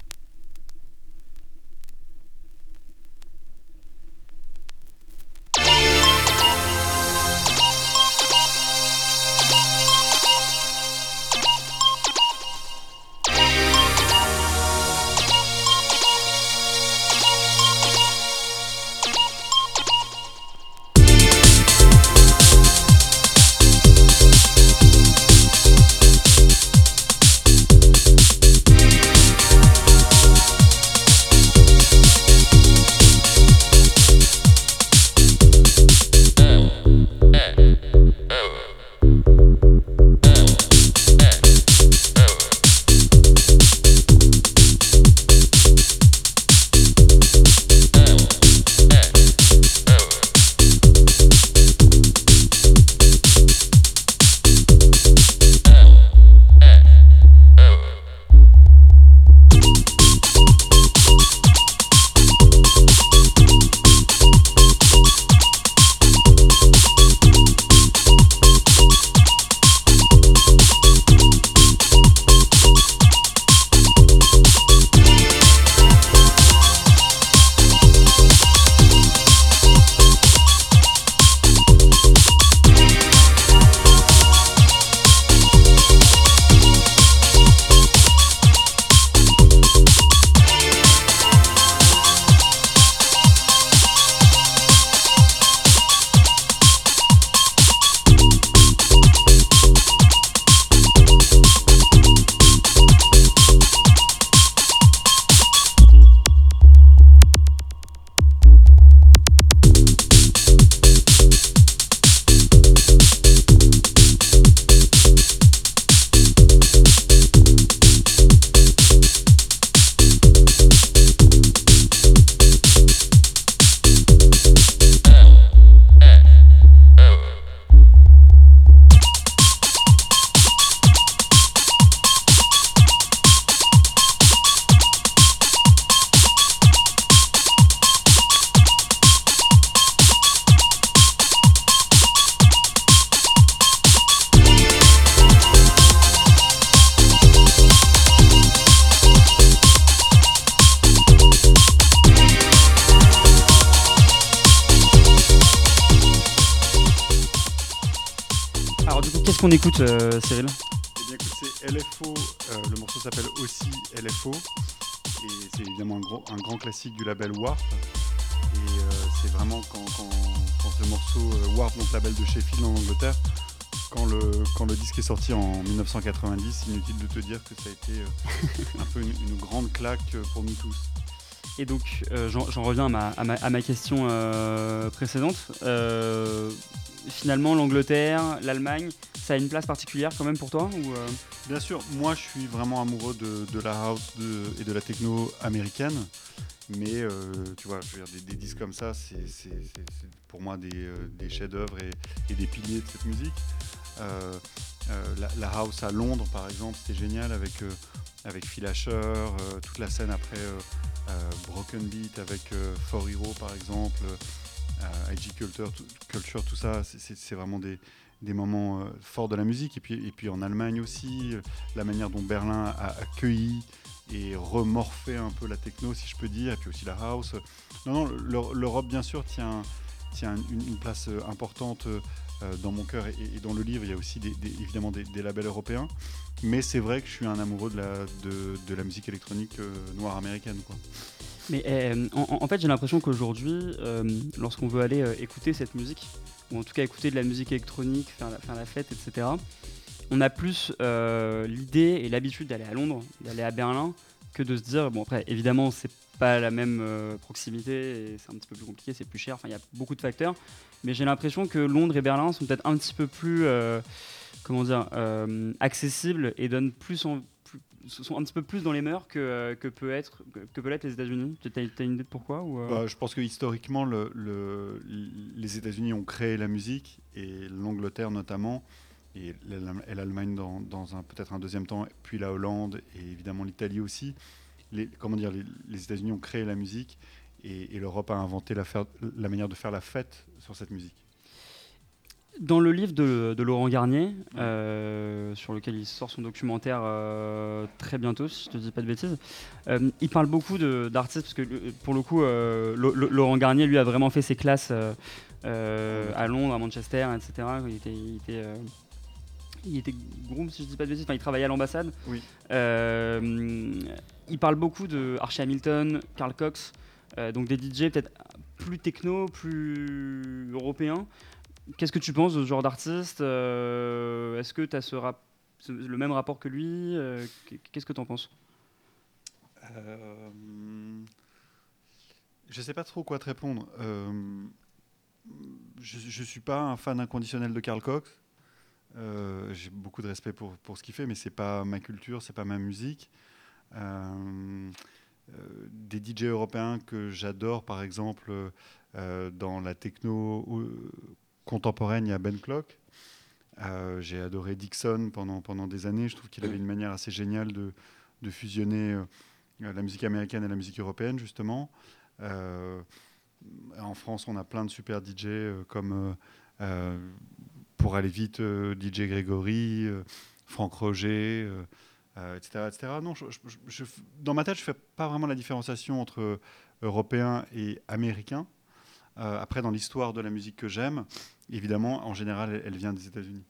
Un, grand classique du label Warp. Et c'est vraiment quand, quand, ce morceau Warp, donc label de Sheffield en Angleterre, quand le, quand le disque est sorti en 1990, inutile de te dire que ça a été un peu une, grande claque pour nous tous. Et donc, euh, j'en reviens à ma, à ma, question euh, précédente. Euh, finalement, l'Angleterre, l'Allemagne, ça a une place particulière quand même pour toi ou Bien sûr, moi je suis vraiment amoureux de, la house et de la techno américaine. Mais tu vois, des, disques comme ça, c'est pour moi des, des chefs-d'œuvre et, des piliers de cette musique. La, house à Londres, par exemple, c'était génial avec, avec Phil Asher, toute la scène après euh, Broken Beat avec euh, For Hero par exemple, euh, IG Culture, Culture, tout ça, c'est vraiment des, moments forts de la musique. Et puis, et puis en Allemagne aussi, la manière dont Berlin a accueilli et remorphé un peu la techno, si je peux dire, et puis aussi la house. Non, non, l'Europe, bien sûr, tient, tient une, place importante dans mon cœur et, dans le livre. Il y a aussi évidemment des, labels européens. Mais c'est vrai que je suis un amoureux de la, de, la musique électronique euh, noire américaine. Quoi. Mais euh, en, fait, j'ai l'impression qu'aujourd'hui, euh, lorsqu'on veut aller écouter cette musique, ou en tout cas écouter de la musique électronique, faire la, fête, etc., on a plus l'idée et l'habitude d'aller à Londres, d'aller à Berlin, que de se dire, bon après, évidemment, c'est pas la même proximité, c'est un petit peu plus compliqué, c'est plus cher, enfin, il y a beaucoup de facteurs, mais j'ai l'impression que Londres et Berlin sont peut-être un petit peu plus comment dire, euh, accessibles et donnent plus en, sont un petit peu plus dans les mœurs que, que peut être que, peut être les États-Unis. Tu as, une idée de pourquoi ou euh? bah, Je pense que historiquement, le, le, les États-Unis ont créé la musique et l'Angleterre notamment, et l'Allemagne dans, peut-être un deuxième temps, puis la Hollande et évidemment l'Italie aussi. Les, comment dire, les, États-Unis ont créé la musique et, l'Europe a inventé la manière de faire la fête sur cette musique. Dans le livre de, Laurent Garnier, euh, sur lequel il sort son documentaire euh, très bientôt, si je ne te dis pas de bêtises, euh, il parle beaucoup d'artistes, parce que pour le coup, Laurent Garnier, lui, a vraiment fait ses classes à Londres, à Manchester, etc. Il était, il était, il était groom, si je ne dis pas de bêtises, enfin, il travaillait à l'ambassade. Oui. il parle beaucoup de Archie Hamilton, Carl Cox, donc des DJ peut-être plus techno, plus européens. Qu'est-ce que tu penses de ce genre d'artiste euh, Est-ce que tu as ce le même rapport que lui euh, Qu'est-ce que tu en penses? Euh, Je ne sais pas trop quoi te répondre. je ne suis pas un fan inconditionnel de Karl Cox. J'ai beaucoup de respect pour, ce qu'il fait, mais c'est pas ma culture, c'est pas ma musique. des DJ européens que j'adore, par exemple, dans la techno contemporaine, il y a Ben Clock. Euh, j'ai adoré Dixon pendant, pendant des années. Je trouve qu'il avait une manière assez géniale de, de fusionner euh, la musique américaine et la musique européenne, justement. Euh, en France, on a plein de super DJ comme, pour aller vite, DJ Grégory, Franck Roger, etc., etc. Non, dans ma tête, je ne fais pas vraiment la différenciation entre européen et américain. Après, dans l'histoire de la musique que j'aime, évidemment, en général, elle, vient des États-Unis.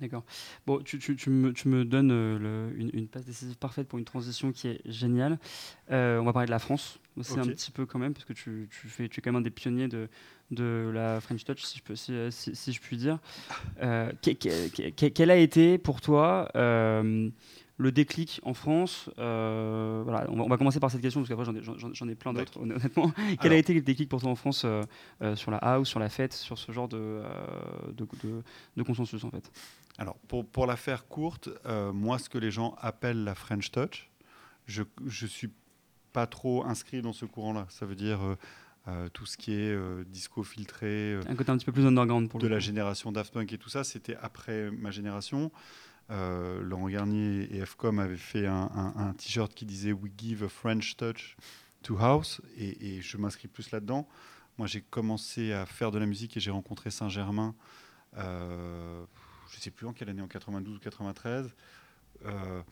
D'accord. Bon, tu, tu, me, tu, me, donnes euh, une, une, passe décisive parfaite pour une transition qui est géniale. Euh, on va parler de la France aussi un petit peu quand même, parce que tu, fais, tu es quand même un des pionniers de, de la French Touch, si je, peux, si, si, je puis dire. Euh, quel a été pour toi le déclic en France euh, voilà, on va, commencer par cette question parce qu'après j'en ai, plein d'autres honnêtement. Quel a été le déclic pour toi en France euh, euh, sur la house, sur la fête, sur ce genre de, de, consensus en fait? Alors pour, pour la faire courte, moi ce que les gens appellent la French Touch, je ne suis pas trop inscrit dans ce courant-là. Ça veut dire tout ce qui est disco filtré. un côté un petit peu plus underground pour De la génération Daft Punk et tout ça, c'était après ma génération. Euh, Laurent Garnier et FCOM avaient fait un, t-shirt qui disait We give a French touch to house, et, je m'inscris plus là-dedans. Moi, j'ai commencé à faire de la musique et j'ai rencontré Saint-Germain, euh, je ne sais plus en quelle année, en 92 ou 93. Euh,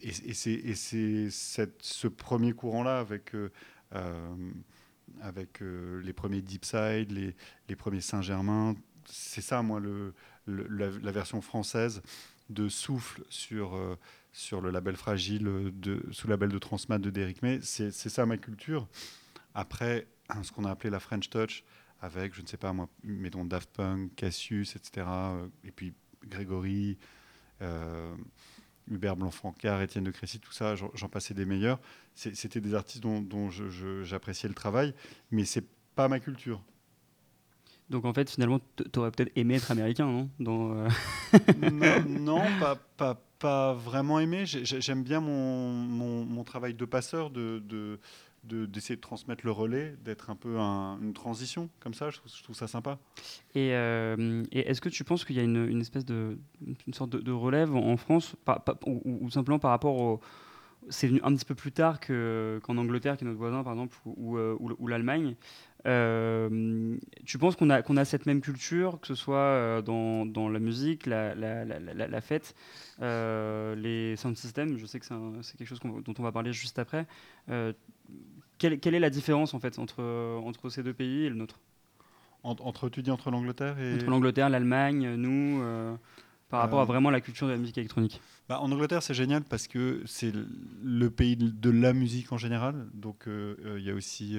et, c'est ce premier courant-là avec, avec les premiers Deep Side, les, les premiers Saint-Germain. C'est ça, moi, la, version française de Souffle sur, sur le label Fragile, de, sous label de Transmat de Derrick May. C'est ça ma culture. Après, ce qu'on a appelé la French Touch, avec, je ne sais pas moi, mettons Daft Punk, Cassius, etc. Et puis Grégory, euh, Hubert Blanc-Francard, Étienne de Crécy, tout ça, j'en passais des meilleurs. C'était des artistes dont, dont j'appréciais le travail, mais c'est pas ma culture. Donc en fait, finalement, tu aurais peut-être aimé être américain, non? Dans, euh, non, pas, pas, pas, vraiment aimé. J'aime bien mon, mon, mon, travail de passeur, de, de d'essayer de, transmettre le relais, d'être un peu une transition comme ça. Je trouve, ça sympa. Euh, et, est-ce que tu penses qu'il y a une, une, espèce de une sorte de, relève en France, ou, simplement par rapport au c'est venu un petit peu plus tard qu'en Angleterre, qui est notre voisin, par exemple, ou, ou, l'Allemagne? Euh, tu penses qu'on a, qu'on a cette même culture, que ce soit euh, dans, dans la musique, la, la, la, la fête, les sound systems Je sais que c'est, quelque chose dont on va parler juste après quelle, quelle, est la différence en fait entre, entre ces deux pays et le nôtre? Entre, tu dis entre l'Angleterre et... Entre l'Angleterre, l'Allemagne, nous, euh, par rapport à euh. vraiment la culture de la musique électronique bah, En Angleterre, c'est génial parce que c'est le pays de la musique en général. Donc euh, il y a aussi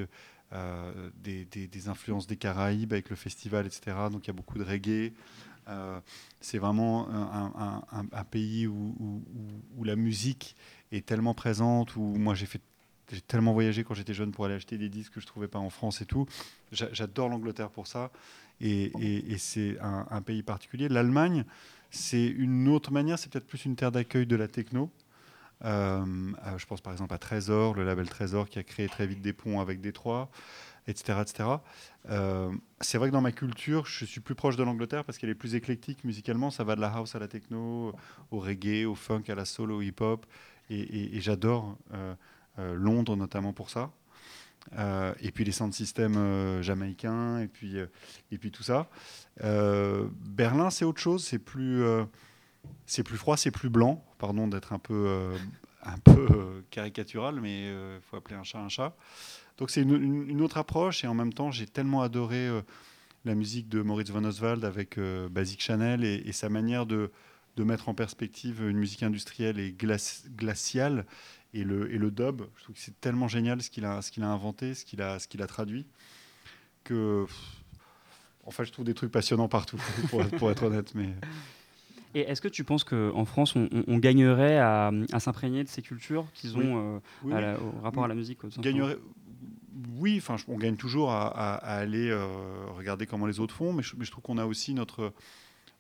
des, des, influences des Caraïbes avec le festival, etc. Donc il y a beaucoup de reggae. c'est vraiment un, pays où, la musique est tellement présente, où moi j'ai fait j'ai tellement voyagé quand j'étais jeune pour aller acheter des disques que je ne trouvais pas en France et tout. J'adore l'Angleterre pour ça. Et, c'est un, pays particulier. L'Allemagne, c'est une autre manière. C'est peut-être plus une terre d'accueil de la techno. Euh, euh, je pense par exemple à Trésor, le label Trésor qui a créé très vite des ponts avec Détroit, etc. etc. Euh, c'est vrai que dans ma culture, je suis plus proche de l'Angleterre parce qu'elle est plus éclectique musicalement. Ça va de la house à la techno, au reggae, au funk, à la soul, au hip-hop. Et, j'adore Londres notamment pour ça. Et puis les centres systèmes euh, jamaïcains, et puis, et puis tout ça. Berlin, c'est autre chose, c'est plus, c'est plus froid, c'est plus blanc, pardon d'être un peu, un peu caricatural, mais il faut appeler un chat un chat. Donc c'est une, autre approche, et en même temps, j'ai tellement adoré la musique de Maurice von Oswald avec Basic Chanel et, et, sa manière de, de, mettre en perspective une musique industrielle et glaciale et le, et le dub. Je trouve que c'est tellement génial ce qu'il a, ce a inventé, ce qu'il a, ce a traduit, que en fait, je trouve des trucs passionnants partout, pour, pour être honnête. Mais... Et est-ce que tu penses qu'en France, on, gagnerait à, à s'imprégner de ces cultures qu'ils ont euh, au rapport à la musique gagnerait, Oui, enfin, on gagne toujours à, à, aller euh, regarder comment les autres font, mais je, mais je trouve qu'on a aussi notre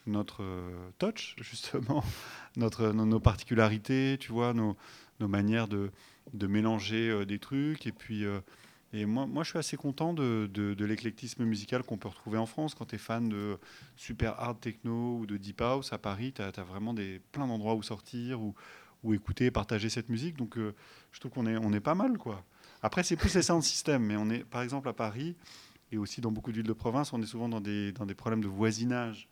notre touch justement, notre nos, nos particularités, tu vois, nos, nos manières de, de mélanger euh, des trucs. Et puis, euh, et moi, moi, je suis assez content de, de, l'éclectisme musical qu'on peut retrouver en France. Quand tu es fan de super hard techno ou de deep house à Paris, tu as, vraiment des, plein d'endroits où sortir, où, où écouter, partager cette musique. Donc, euh, je trouve qu'on est, on est pas mal, quoi. Après, c'est plus les sound système, mais on est, par exemple, à Paris et aussi dans beaucoup de villes de province, on est souvent dans des, dans des problèmes de voisinage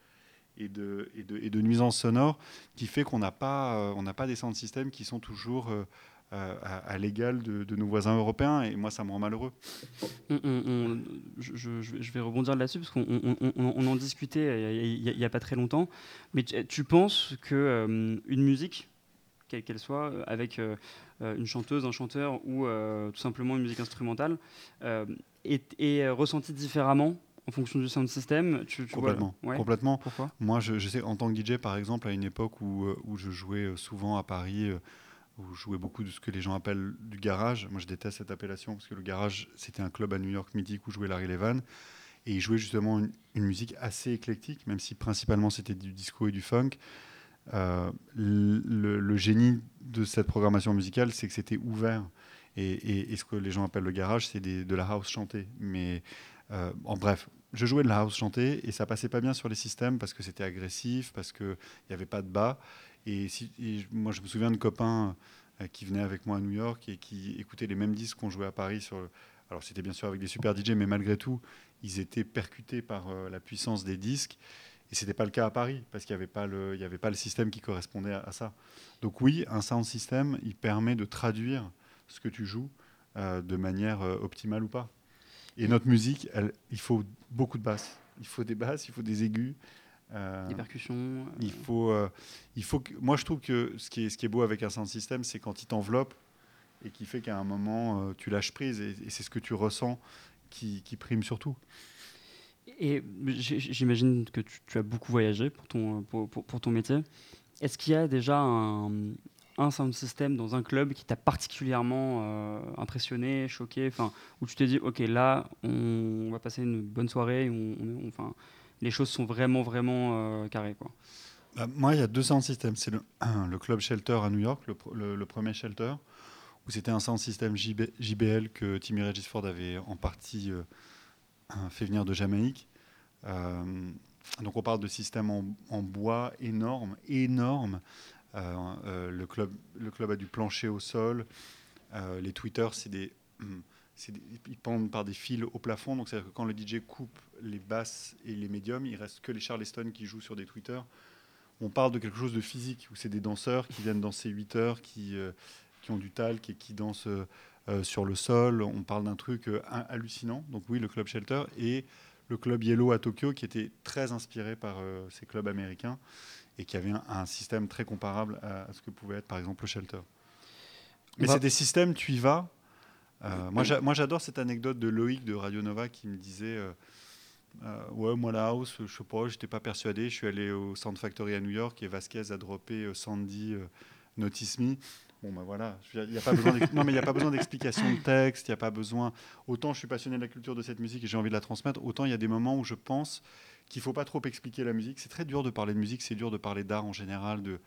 et de, et de, et de nuisances sonores qui fait qu'on n'a pas, euh, on n'a pas des sound systems qui sont toujours euh, euh, à, l'égal de, nos voisins européens et moi ça me rend malheureux. je, vais rebondir là-dessus parce qu'on on, en discutait il n'y a, pas très longtemps, mais tu, penses que une musique, quelle qu'elle soit, avec une chanteuse, un chanteur ou tout simplement une musique instrumentale, est, est ressentie différemment en fonction du sound system tu, Complètement. complètement. Pourquoi? Moi, je, sais, en tant que DJ, par exemple, à une époque où, euh, où je jouais euh, souvent à Paris, euh, où je jouais beaucoup de ce que les gens appellent du garage. Moi, je déteste cette appellation parce que le garage, c'était un club à New York mythique où jouait Larry Levan. Et il jouait justement une, musique assez éclectique, même si principalement c'était du disco et du funk. le, génie de cette programmation musicale, c'est que c'était ouvert. Et, et, ce que les gens appellent le garage, c'est de la house chantée. Mais en bref, je jouais de la house chantée et ça passait pas bien sur les systèmes parce que c'était agressif, parce qu'il n'y avait pas de bas. Et, moi, je me souviens de copains euh, qui venaient avec moi à New York et qui écoutaient les mêmes disques qu'on jouait à Paris. Alors, c'était bien sûr avec des super DJ, mais malgré tout, ils étaient percutés par euh, la puissance des disques. Et ce n'était pas le cas à Paris, parce qu'il n'y avait, pas le, avait pas le système qui correspondait à, ça. Donc oui, un sound system, il permet de traduire ce que tu joues euh, de manière optimale ou pas. Et notre musique, il faut beaucoup de basses. Il faut des basses, il faut des aigus. Des percussions. Il faut, il faut que, moi je trouve que ce qui est, ce qui est beau avec un sound system, c'est quand il t'enveloppe et qui fait qu'à un moment tu lâches prise et, c'est ce que tu ressens qui, qui prime surtout. Et j'imagine que tu, as beaucoup voyagé pour ton, pour, pour, ton métier. Est-ce qu'il y a déjà un, un, sound system dans un club qui t'a particulièrement euh, impressionné, choqué, enfin, où tu t'es dit, ok, là, on, va passer une bonne soirée, on, enfin, les choses sont vraiment, vraiment euh, carrées, quoi. Bah, moi, il y a deux sound systems. C'est le, club Shelter à New York, le, premier Shelter, où c'était un sound system JBL que Timmy Regisford avait en partie euh, fait venir de Jamaïque. Euh, donc on parle de système en, bois énorme, énorme. Le, club, le club a du plancher au sol. les tweeters, c'est des, ils pendent par des fils au plafond. Donc c'est-à-dire que quand le DJ coupe les basses et les médiums, il reste que les Charleston qui jouent sur des tweeters. On parle de quelque chose de physique, où c'est des danseurs qui viennent danser 8 heures, qui, qui ont du talc et qui dansent euh, sur le sol. On parle d'un truc euh, hallucinant. Donc oui, le club Shelter et le club Yellow à Tokyo qui était très inspiré par euh, ces clubs américains et qui avait un, système très comparable à, ce que pouvait être par exemple le Shelter. Mais c'est des systèmes, tu y vas. moi, j'adore cette anecdote de Loïc de Radio Nova qui me disait Ouais, moi, la house, je sais pas, j'étais pas persuadé. Je suis allé au Sound Factory à New York et Vasquez a droppé Sandy Notice Me. Bon, ben voilà, il n'y a pas besoin d'explication de texte, il n'y a pas besoin. Autant je suis passionné de la culture de cette musique et j'ai envie de la transmettre, autant il y a des moments où je pense qu'il ne faut pas trop expliquer la musique. C'est très dur de parler de musique, c'est dur de parler d'art en général, de,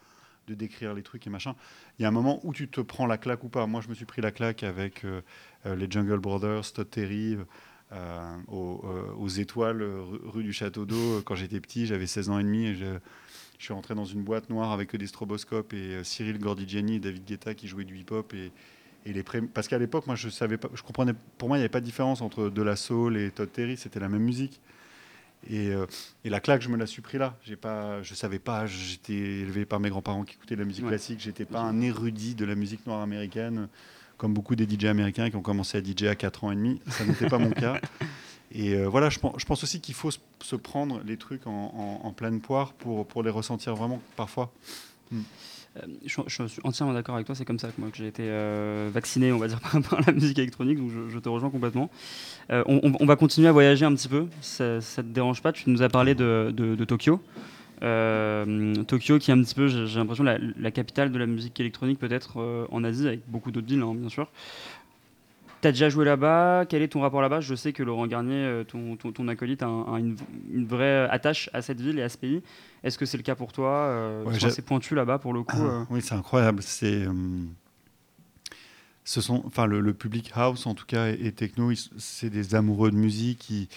de décrire les trucs et machin. Il y a un moment où tu te prends la claque ou pas. Moi, je me suis pris la claque avec euh, euh, les Jungle Brothers, Todd Terry, euh, aux, étoiles, rue du Château d'Eau. Quand j'étais petit, j'avais 16 ans et demi et je je suis rentré dans une boîte noire avec des stroboscopes et euh, Cyril Gordigiani et David Guetta qui jouaient du hip-hop et, et les parce qu'à l'époque moi je savais pas je comprenais pour moi il n'y avait pas de différence entre de la soul et Todd Terry c'était la même musique. Et, euh, et, la claque je me la suis pris là. J'ai pas je savais pas j'étais élevé par mes grands-parents qui écoutaient de la musique classique j'étais pas un érudit de la musique noire américaine comme beaucoup des DJ américains qui ont commencé à DJ à 4 ans et demi ça n'était pas mon cas Et euh, voilà, je pense, je pense, aussi qu'il faut se prendre les trucs en, pleine poire pour, pour, les ressentir vraiment parfois. Hmm. Euh, je, suis entièrement d'accord avec toi, c'est comme ça que moi que j'ai été euh, vacciné, on va dire, par la musique électronique, donc je, te rejoins complètement. On, va continuer à voyager un petit peu, ça, ne te dérange pas? Tu nous as parlé de, de, Tokyo. Tokyo qui est un petit peu, j'ai l'impression, la, la, capitale de la musique électronique peut-être en Asie, avec beaucoup d'autres villes, hein, bien sûr. Tu as déjà joué là-bas? Quel est ton rapport là-bas? Je sais que Laurent Garnier, euh, ton, ton, acolyte, a, une, vraie attache à cette ville et à ce pays. Est-ce que c'est le cas pour toi? Euh, C'est pointu là-bas pour le coup. Ah, euh. Oui, c'est incroyable. C'est. ce sont, enfin, le, public house en tout cas et, techno, c'est des amoureux de musique. Ils,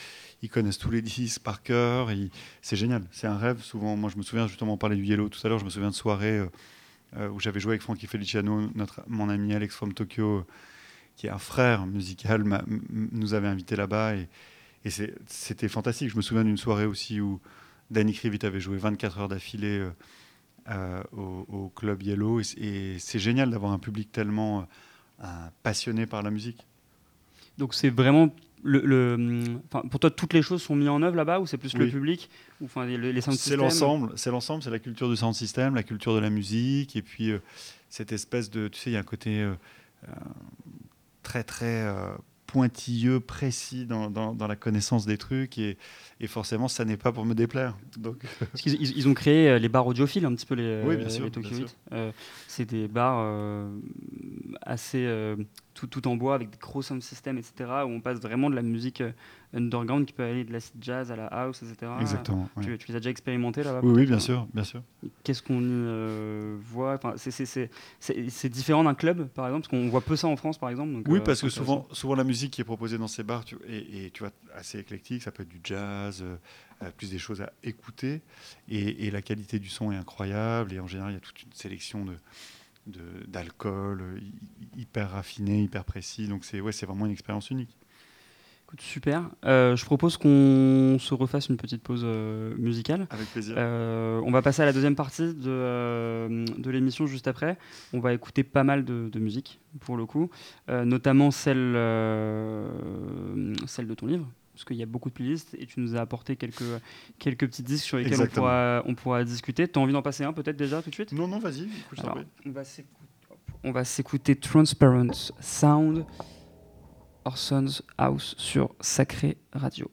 ils, connaissent tous les disques par cœur. C'est génial. C'est un rêve. Souvent, moi, je me souviens justement, on parlait du Yellow tout à l'heure. Je me souviens de soirées où j'avais joué avec Frankie Feliciano, notre, mon ami Alex from Tokyo qui est un frère musical, nous avait invités là-bas et, c'était fantastique. Je me souviens d'une soirée aussi où Danny Krivit avait joué 24 heures d'affilée euh, euh, au, club Yellow et, c'est génial d'avoir un public tellement euh, passionné par la musique. Donc c'est vraiment le, pour toi, toutes les choses sont mises en œuvre là-bas ou c'est plus le public ou enfin les, les C'est l'ensemble, c'est l'ensemble, c'est la culture du sound system, la culture de la musique et puis cette espèce de, tu sais, il y a un côté très très euh, pointilleux, précis dans, dans, la connaissance des trucs et, et forcément ça n'est pas pour me déplaire. Donc... ils, ils, ont créé euh, les bars audiophiles un petit peu les, oui, bien sûr, euh, c'est des bars assez tout, tout, en bois avec des gros sound systems etc où on passe vraiment de la musique underground qui peut aller de la jazz à la house, etc. Exactement. Tu, les as déjà expérimenté là-bas Oui, oui, bien sûr, bien sûr. Qu'est-ce qu'on euh, voit? Enfin, C'est différent d'un club, par exemple, parce qu'on voit peu ça en France, par exemple. oui, euh, parce que souvent, souvent la musique qui est proposée dans ces bars tu, et, tu vois assez éclectique, ça peut être du jazz, euh, plus des choses à écouter, et, la qualité du son est incroyable, et en général, il y a toute une sélection de d'alcool hyper raffiné, hyper précis. Donc c'est ouais, c'est vraiment une expérience unique super. Euh, je propose qu'on se refasse une petite pause euh, musicale. Avec plaisir. Euh, on va passer à la deuxième partie de, de l'émission juste après. On va écouter pas mal de, de musique, pour le coup, notamment celle, celle de ton livre, parce qu'il y a beaucoup de playlists et tu nous as apporté quelques, quelques petits disques sur lesquels on pourra, on pourra discuter. Tu as envie d'en passer un peut-être déjà tout de suite? Non, non, vas-y. On va s'écouter Transparent Sound, Orson's House sur Sacré Radio.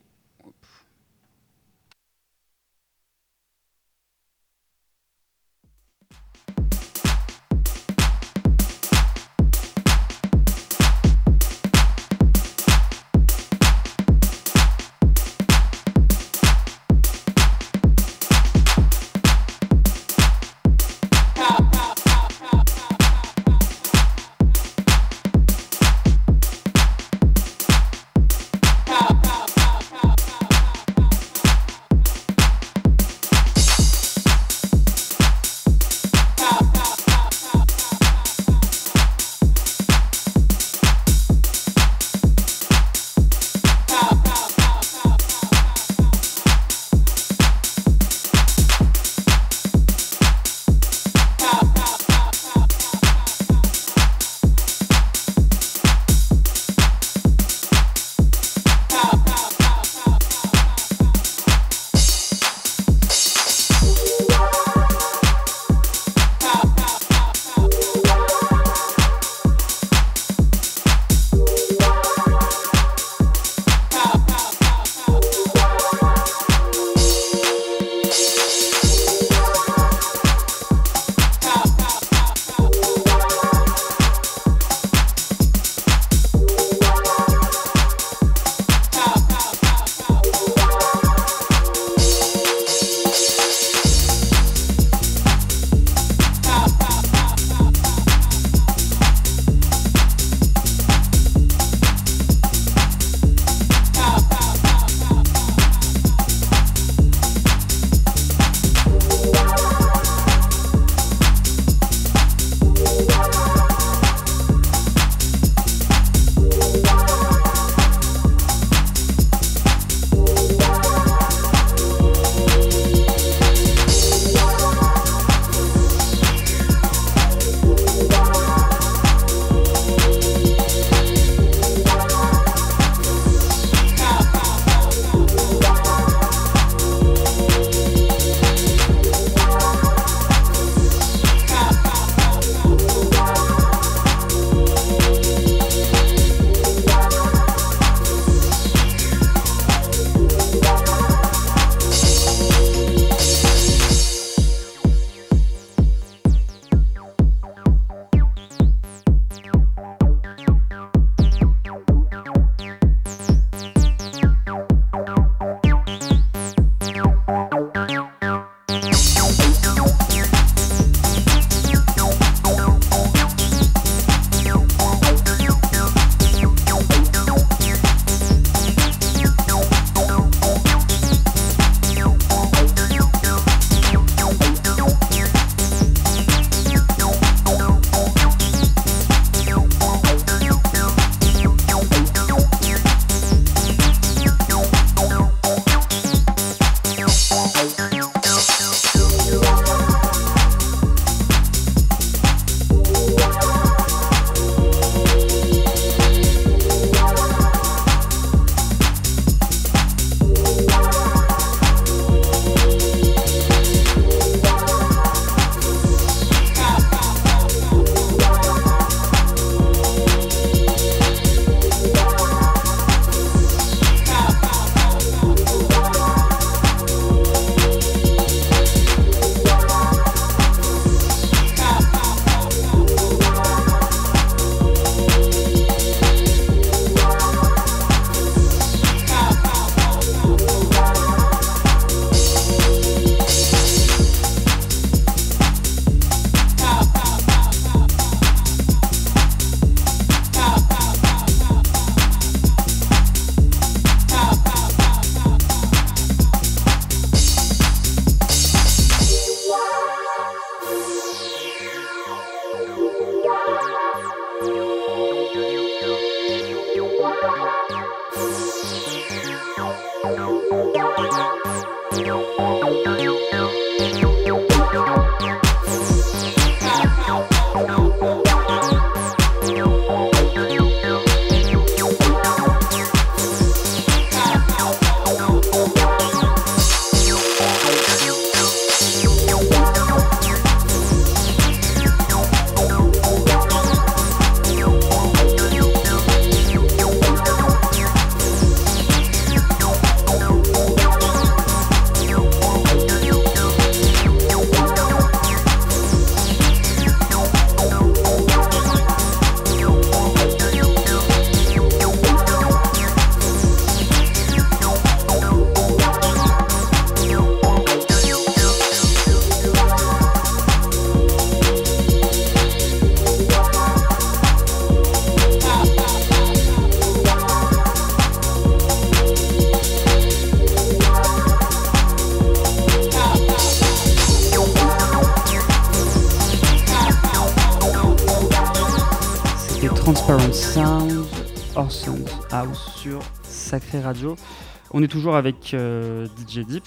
On est toujours avec euh, DJ Deep.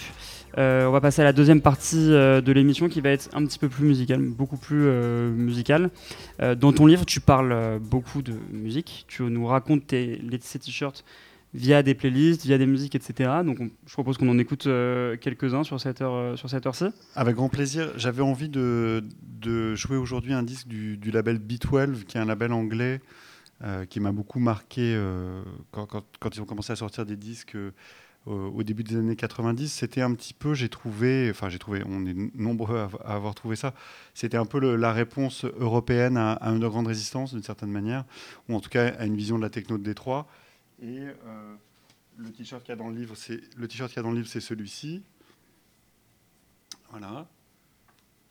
Euh, on va passer à la deuxième partie euh, de l'émission qui va être un petit peu plus musicale, beaucoup plus musicale. dans ton livre, tu parles beaucoup de musique. Tu nous racontes tes, les, t-shirts via des playlists, via des musiques, etc. Donc je propose qu'on en écoute quelques-uns sur cette heure-ci. Avec grand plaisir. J'avais envie de, de jouer aujourd'hui un disque du, du, label B12, qui est un label anglais qui m'a beaucoup marqué quand, quand, ils ont commencé à sortir des disques au début des années 90, c'était un petit peu, j'ai trouvé, enfin j'ai trouvé, on est nombreux à, avoir trouvé ça, c'était un peu la réponse européenne à, une grande résistance d'une certaine manière, ou en tout cas à une vision de la techno de Détroit. Et euh, le le t-shirt qu'il y a dans le livre, c'est celui-ci, voilà,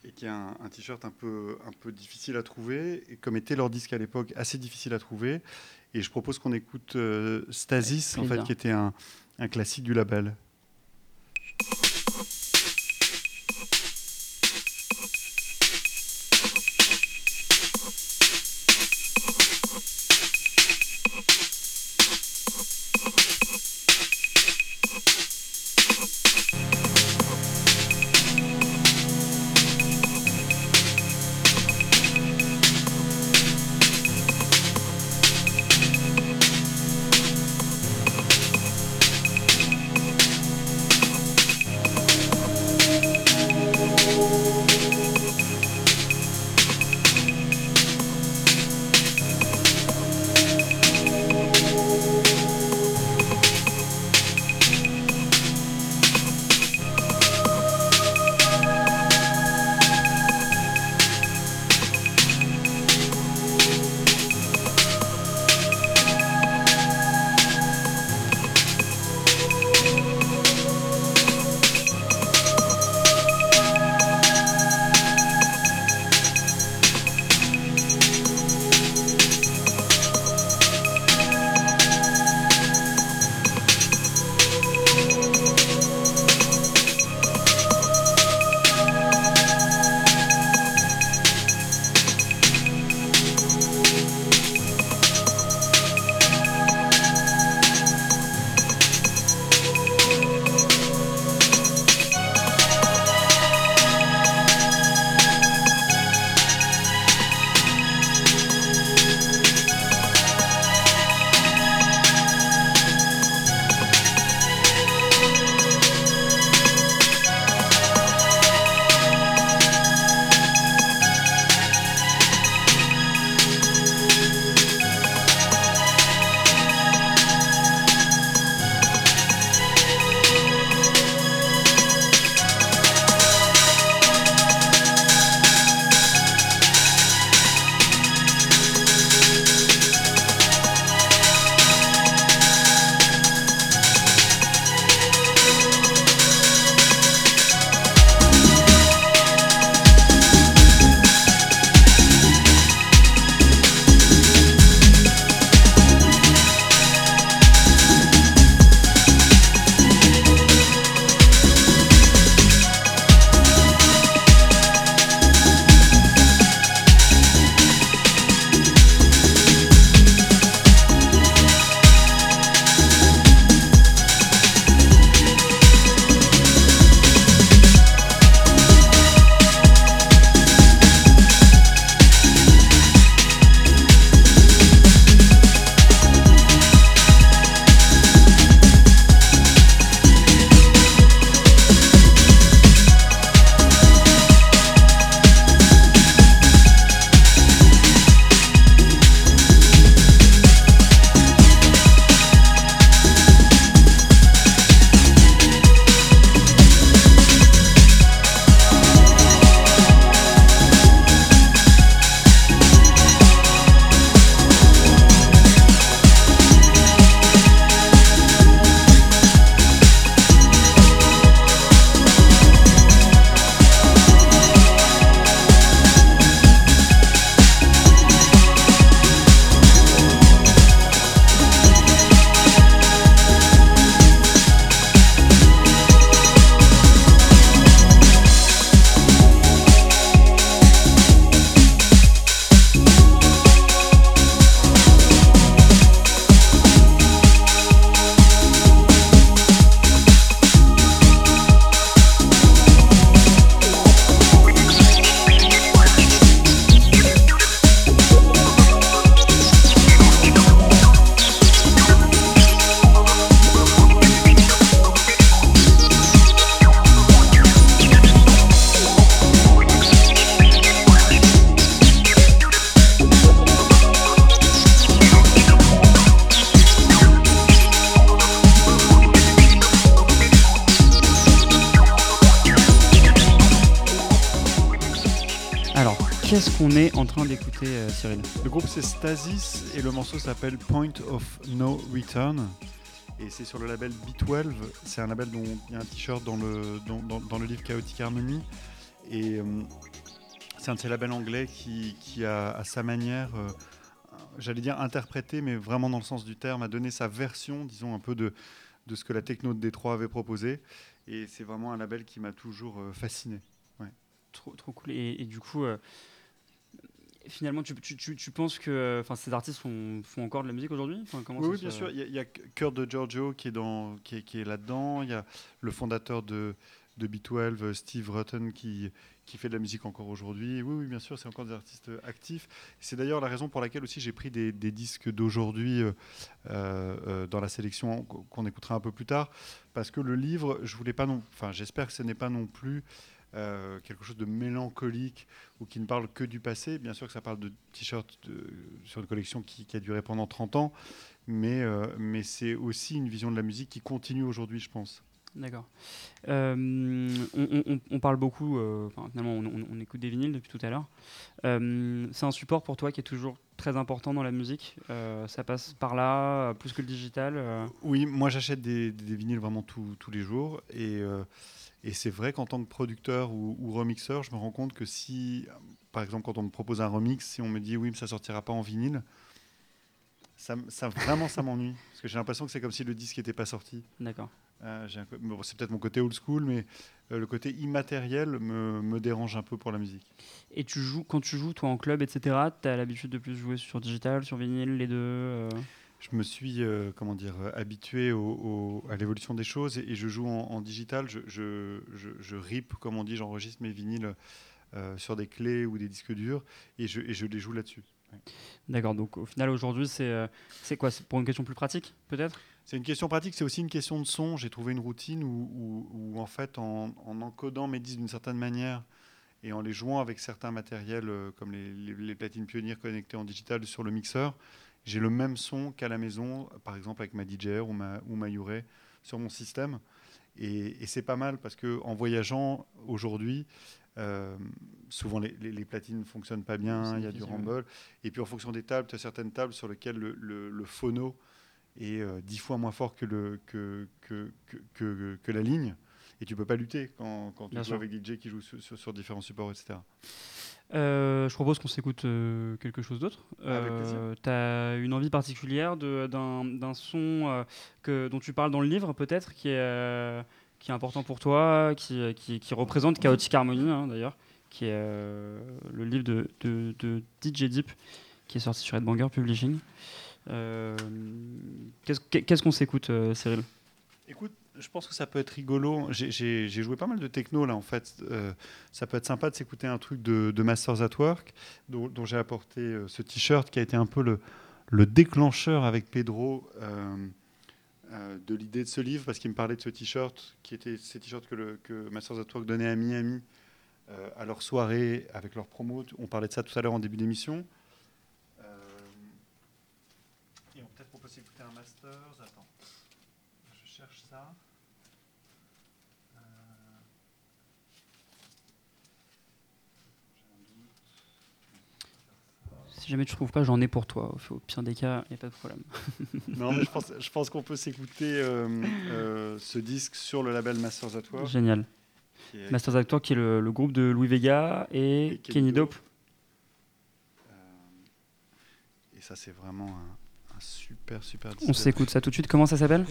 et qui est un, t-shirt un peu, un peu difficile à trouver, et comme était leur disque à l'époque, assez difficile à trouver. Et je propose qu'on écoute euh, Stasis, en fait, qui était un un classique du label. C'est Stasis et le morceau s'appelle Point of No Return. Et c'est sur le label B12. C'est un label dont il y a un t-shirt dans le, dans, le livre Chaotic Harmony. Et euh, c'est un de ces labels anglais qui, a, à sa manière, euh, j'allais dire interprété, mais vraiment dans le sens du terme, a donné sa version, disons, un peu de, de ce que la techno de Détroit avait proposé. Et c'est vraiment un label qui m'a toujours fasciné. Trop, trop cool. Et, du coup, euh, finalement, tu, tu, penses que ces artistes font, font, encore de la musique aujourd'hui? Oui, bien sûr. Il y, a, Kurt de Giorgio qui est, dans, qui est, qui est là-dedans. Il y a le fondateur de, de B12, Steve Rutten, qui, qui fait de la musique encore aujourd'hui. Oui, oui, bien sûr, c'est encore des artistes actifs. C'est d'ailleurs la raison pour laquelle aussi j'ai pris des, des disques d'aujourd'hui euh, euh, dans la sélection qu'on écoutera un peu plus tard, parce que le livre, je voulais pas non, enfin, j'espère que ce n'est pas non plus euh, quelque chose de mélancolique ou qui ne parle que du passé. Bien sûr que ça parle de t-shirts sur une collection qui, a duré pendant 30 ans, mais, euh, mais c'est aussi une vision de la musique qui continue aujourd'hui, je pense. D'accord. Euh, on, parle beaucoup, finalement, on, écoute des vinyles depuis tout à l'heure. c'est un support pour toi qui est toujours très important dans la musique. ça passe par là, plus que le digital. Oui, moi j'achète des, vinyles vraiment tous les jours et et c'est vrai qu'en tant que producteur ou, remixeur, je me rends compte que si, par exemple, quand on me propose un remix, si on me dit oui, mais ça sortira pas en vinyle, ça, ça vraiment, ça m'ennuie. Parce que j'ai l'impression que c'est comme si le disque n'était pas sorti. D'accord. Euh, c'est peut-être mon côté old school, mais euh, le côté immatériel me, me, dérange un peu pour la musique. Et tu joues, quand tu joues, toi, en club, etc., tu as l'habitude de plus jouer sur digital, sur vinyle, les deux euh? Je me suis euh, comment dire, habitué à l'évolution des choses et, je joue en, digital. Je, je, je, rip, comme on dit, j'enregistre mes vinyles euh, sur des clés ou des disques durs et je, et je les joue là-dessus. D'accord, donc au final aujourd'hui c'est euh, c'est quoi? Pour une question plus pratique peut-être? C'est une question pratique, c'est aussi une question de son. J'ai trouvé une routine où, où, en fait en, en, encodant mes disques d'une certaine manière et en les jouant avec certains matériels comme les, les, les platines pionnières connectées en digital sur le mixeur, j'ai le même son qu'à la maison, par exemple avec ma DJR ou ma, ou ma sur mon système. Et, c'est pas mal parce que en voyageant aujourd'hui, euh, souvent les, les, platines ne fonctionnent pas bien, il y a du rumble. Et puis en fonction des tables, tu as certaines tables sur lesquelles le, le, phono est euh, dix fois moins fort que, le, que, que, que, que, la ligne. Et tu peux pas lutter quand, quand tu joues avec DJ qui sur, sur différents supports, etc. Euh, je propose qu'on s'écoute euh, quelque chose d'autre. Euh, tu as une envie particulière d'un son que, dont tu parles dans le livre, peut-être, qui est, qui est important pour toi, qui, qui, qui représente Chaotic Harmony, hein, d'ailleurs, qui est le livre de, de, de, DJ Deep, qui est sorti sur Headbanger Publishing. Qu'est-ce qu'on s'écoute, Cyril? Écoute, je pense que ça peut être rigolo. J'ai joué pas mal de techno là en fait. Euh, ça peut être sympa de s'écouter un truc de, Masters at Work, dont, j'ai apporté euh, ce t-shirt qui a été un peu le, le déclencheur avec Pedro euh, de l'idée de ce livre parce qu'il me parlait de ce t-shirt qui était ces t-shirts que Masters at Work donnait à Miami à leur soirée avec leur promo. On parlait de ça tout à l'heure en début d'émission. et on peut-être proposer d'écouter un Masters. Attends, je cherche ça. Si jamais tu trouves pas, j'en ai pour toi. Au pire des cas, il n'y a pas de problème. non, mais je pense, je pense qu'on peut s'écouter euh, euh, ce disque sur le label Masters at Work. Génial. Masters at Work, qui est le, le, groupe de Louis Vega et, Kenny, Dope. Euh, et ça, c'est vraiment un, super, super On s'écoute ça tout de suite. Comment ça s'appelle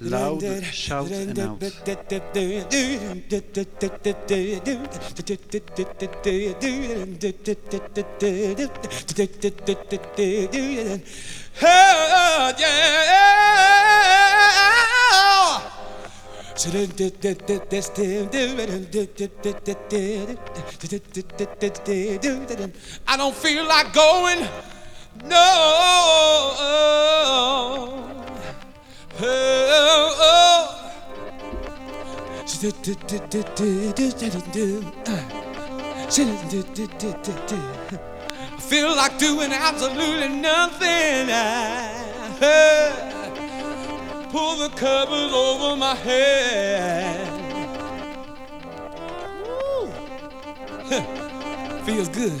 Loud Shout and Out. I don't feel like going. No. Oh, oh. I feel like doing absolutely nothing. I pull the covers over my head. Feels good.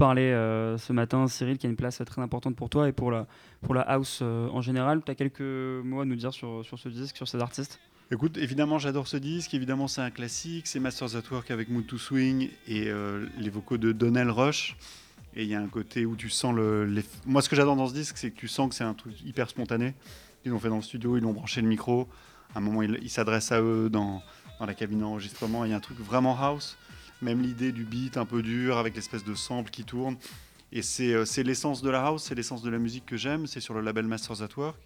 parler euh, ce matin, Cyril, qui a une place très importante pour toi et pour la, pour la house euh, en général. Tu as quelques mots à nous dire sur, sur ce disque, sur ces artistes Écoute, évidemment, j'adore ce disque. Évidemment, c'est un classique. C'est Masters at Work avec Mood to Swing et euh, les vocaux de Donnell Rush. Et il y a un côté où tu sens le. Moi, ce que j'adore dans ce disque, c'est que tu sens que c'est un truc hyper spontané. Ils l'ont fait dans le studio, ils l'ont branché le micro. À un moment, ils s'adressent à eux dans, la cabine d'enregistrement. Il y a un truc vraiment house. Même l'idée du beat un peu dur avec l'espèce de sample qui tourne. Et euh, c'est l'essence de la house, c'est l'essence de la musique que j'aime. C'est sur le label Masters at Work.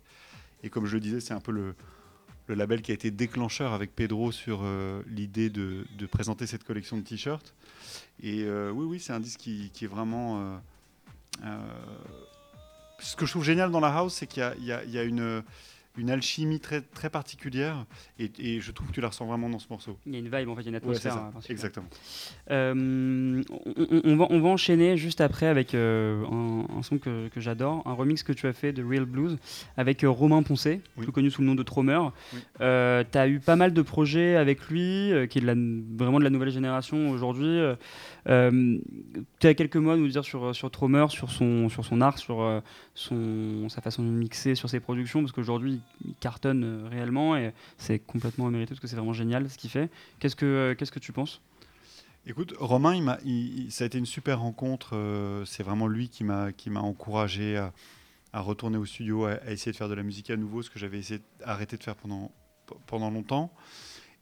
Et comme je le disais, c'est un peu le, label qui a été déclencheur avec Pedro sur euh, l'idée de, présenter cette collection de t-shirts. Et euh, oui, oui, c'est un disque qui, est vraiment. ce que je trouve génial dans la house, c'est qu'il y, a une une alchimie très, très particulière et, je trouve que tu la ressens vraiment dans ce morceau. Il y a une vibe, en fait, il y a une atmosphère. Hein, exactement. Euh, on, va, on va enchaîner juste après avec euh, un, son que, que j'adore, un remix que tu as fait de Real Blues avec euh, Romain Poncé, plus connu sous le nom de Tromer. tu as eu pas mal de projets avec lui, qui est de la, vraiment de la nouvelle génération aujourd'hui. Tu as quelques mots à nous dire sur, sur sur son, sur son art, sur son, sa façon de mixer, sur ses productions, parce qu'aujourd'hui, il cartonne euh, réellement et c'est complètement mérité parce que c'est vraiment génial ce qu'il fait. Qu'est-ce que, euh, que tu penses? Écoute, Romain, ça a été une super rencontre. Euh, c'est vraiment lui qui m'a, encouragé à, retourner au studio, à, essayer de faire de la musique à nouveau, ce que j'avais d'arrêter de faire pendant, pendant longtemps.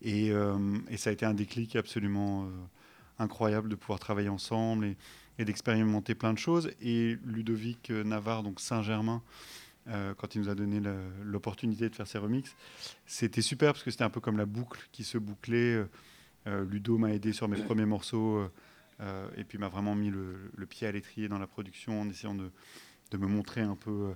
Et, ça a été un déclic absolument incroyable de pouvoir travailler ensemble et, et d'expérimenter plein de choses. Et Ludovic Navarre, donc Saint-Germain, euh, quand il nous a donné l'opportunité de faire ses remixes. C'était super parce que c'était un peu comme la boucle qui se bouclait. Euh, euh, Ludo m'a aidé sur mes premiers morceaux et puis m'a vraiment mis le, pied à l'étrier dans la production en essayant de, de me montrer un peu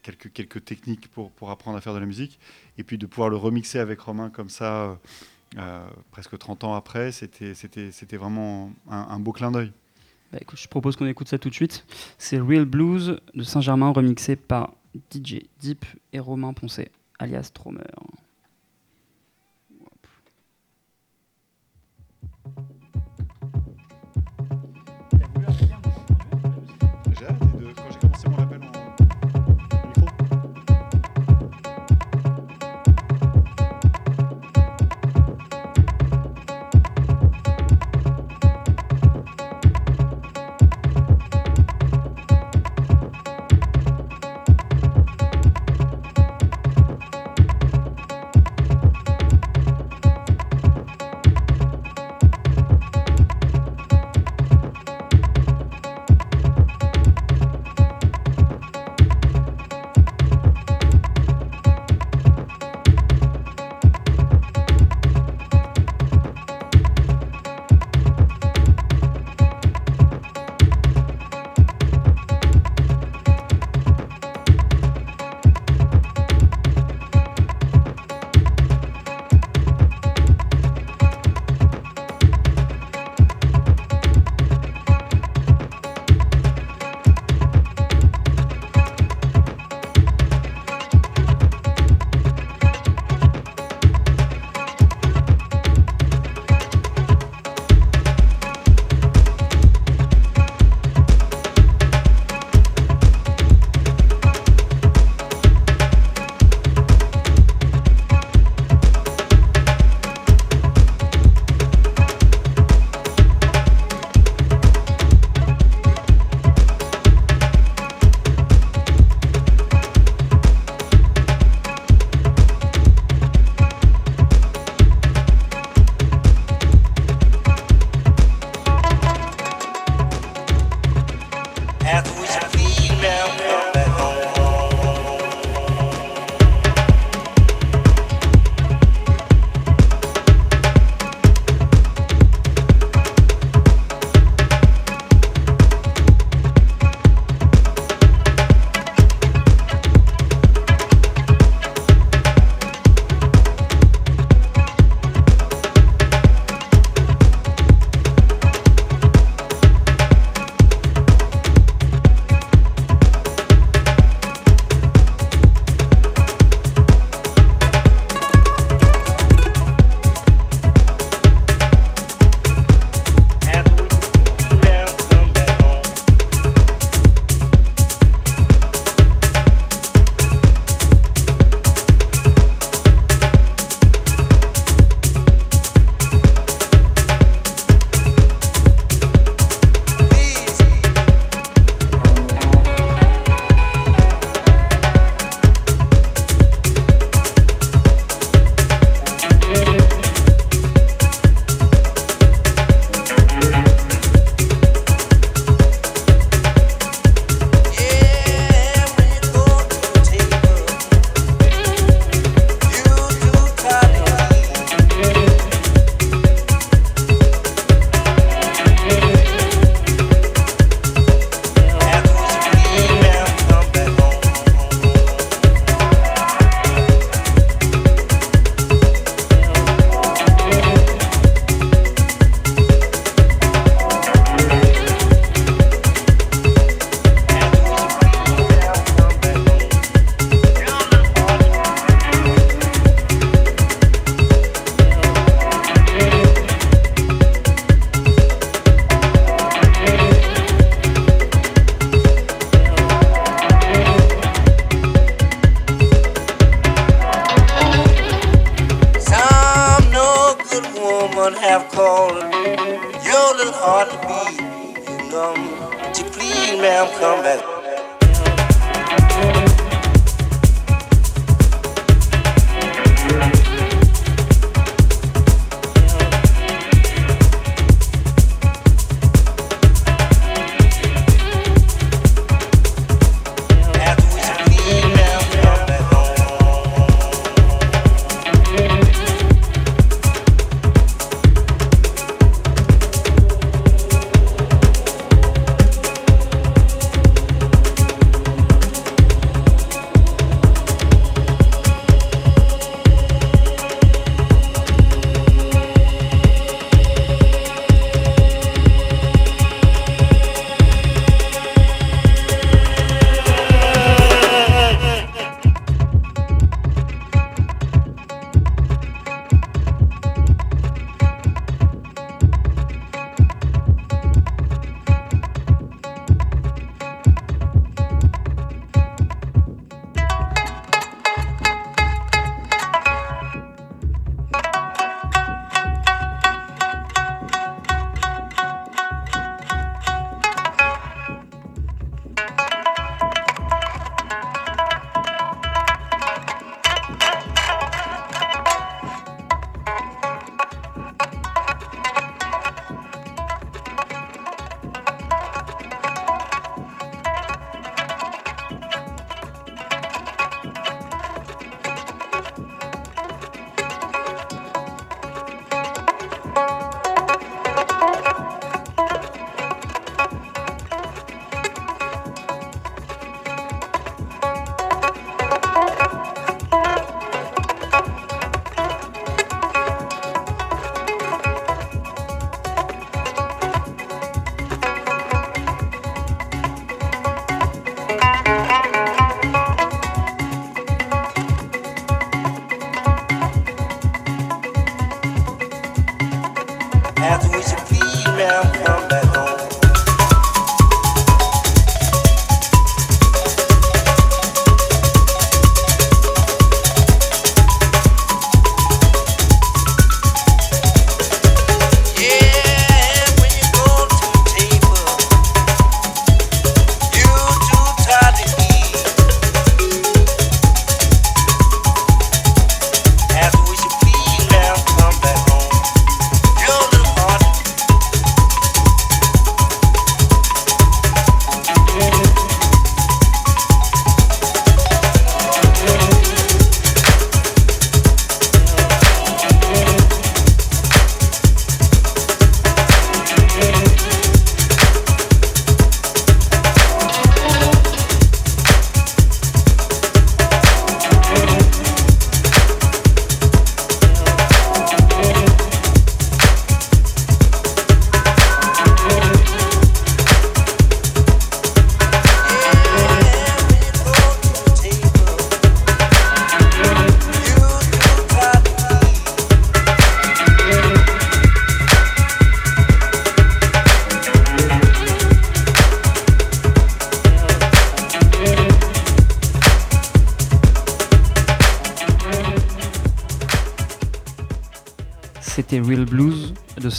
quelques, quelques techniques pour, pour apprendre à faire de la musique. Et puis de pouvoir le remixer avec Romain comme ça, presque 30 ans après, c'était vraiment un beau clin d'œil. Bah, je propose qu'on écoute ça tout de suite. C'est Real Blues de Saint-Germain remixé par DJ Deep et Romain Poncé, alias Tromer. have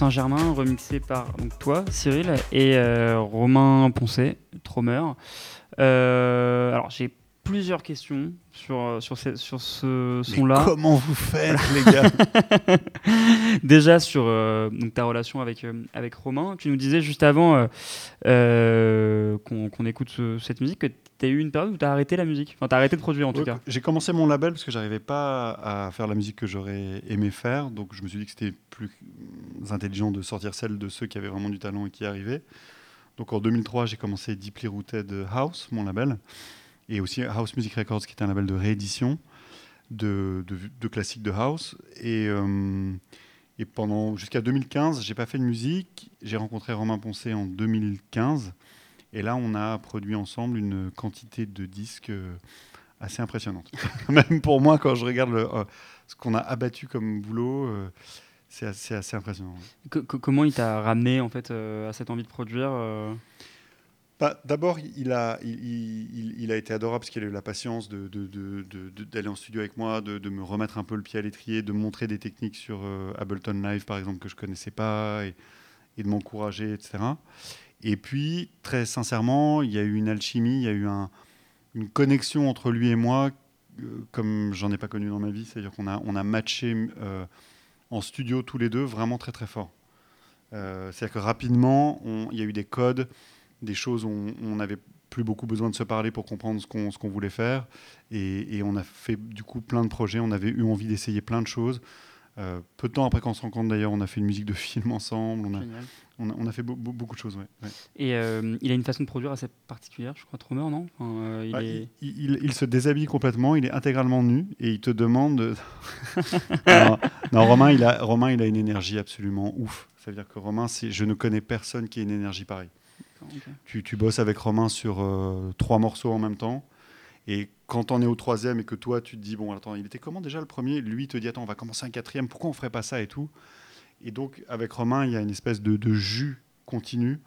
Saint-Germain, remixé par donc, toi, Cyril, et euh, Romain Poncet, Tromer. Euh, alors, j'ai plusieurs questions sur, sur, sur ce son-là. Comment vous faites, les gars? Déjà sur euh, donc, ta relation avec, avec Romain, tu nous disais juste avant qu'on écoute cette musique que tu as eu une période où tu as arrêté la musique. Enfin, tu as arrêté de produire en tout cas. J'ai commencé mon label parce que j'arrivais pas à faire la musique que j'aurais aimé faire. Donc je me suis dit que c'était plus intelligent de sortir celle de ceux qui avaient vraiment du talent et qui arrivaient. Donc en 2003, j'ai commencé Deeply Rooted House, mon label, et aussi House Music Records, qui est un label de réédition de, classiques de house. Et, euh, pendant jusqu'à 2015, j'ai pas fait de musique. J'ai rencontré Romain Poncé en 2015, et là, on a produit ensemble une quantité de disques euh, assez impressionnante. Même pour moi, quand je regarde euh, ce qu'on a abattu comme boulot. C'est assez, impressionnant. comment il t'a ramené en fait euh, à cette envie de produire euh bah, D'abord, il a, il, a été adorable parce qu'il a eu la patience d'aller de, en studio avec moi, de, me remettre un peu le pied à l'étrier, de montrer des techniques sur euh, Ableton Live, par exemple, que je ne connaissais pas, et, de m'encourager, etc. Et puis, très sincèrement, il y a eu une alchimie, il y a eu une connexion entre lui et moi, comme j'en ai pas connu dans ma vie. C'est-à-dire qu'on a, on a matché en studio tous les deux vraiment très très fort. C'est-à-dire que rapidement, il y a eu des codes des choses où on n'avait plus beaucoup besoin de se parler pour comprendre ce qu'on voulait faire. Et, on a fait du coup plein de projets, on avait eu envie d'essayer plein de choses. Euh, peu de temps après qu'on se rencontre d'ailleurs, on a fait une musique de film ensemble, on a, fait beaucoup de choses. Ouais. Et euh, il a une façon de produire assez particulière, je crois, Tromer, non? Euh, il, bah, il, il, se déshabille complètement, il est intégralement nu et il te demande. non, Romain, il a, Romain, il a une énergie absolument ouf. Ça veut dire que Romain, je ne connais personne qui ait une énergie pareille. Tu, bosses avec Romain sur euh, trois morceaux en même temps. Et quand on est au troisième et que toi, tu te dis, bon, attends, il était comment déjà le premier? Lui te dit, attends, on va commencer un quatrième, pourquoi on ferait pas ça et tout? Et donc, avec Romain, il y a une espèce de, jus continu,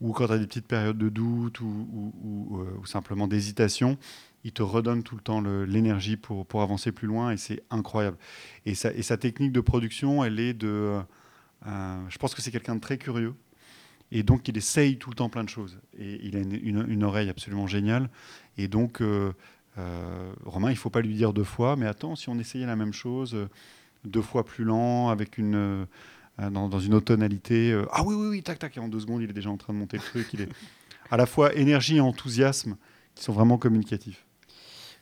où quand tu as des petites périodes de doute ou, ou, euh, simplement d'hésitation, il te redonne tout le temps l'énergie pour, pour avancer plus loin et c'est incroyable. Et sa, technique de production, elle est de... Euh, je pense que c'est quelqu'un de très curieux. Et donc, il essaye tout le temps plein de choses. Et il a une, oreille absolument géniale. Et donc, euh, euh, Romain, il ne faut pas lui dire deux fois, mais attends, si on essayait la même chose, euh, deux fois plus lent, avec une, dans, une autre tonalité, ah oui, oui, oui, tac, tac, et en deux secondes, il est déjà en train de monter le truc. Il est à la fois énergie et enthousiasme qui sont vraiment communicatifs.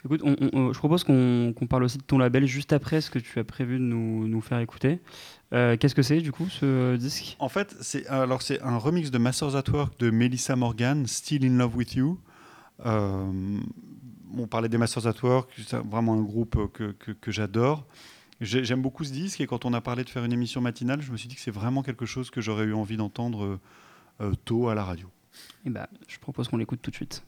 Écoute, je propose qu'on parle aussi de ton label juste après ce que tu as prévu de nous, nous faire écouter. Euh, qu'est-ce que c'est du coup ce disque? En fait, c'est alors c'est un remix de Masters at Work de Melissa Morgan, Still in Love with You. Euh, on parlait des Masters at Work, c'est vraiment un groupe que, que, j'adore. J'aime beaucoup ce disque et quand on a parlé de faire une émission matinale, je me suis dit que c'est vraiment quelque chose que j'aurais eu envie d'entendre euh, tôt à la radio. Et eh bah, je propose qu'on l'écoute tout de suite.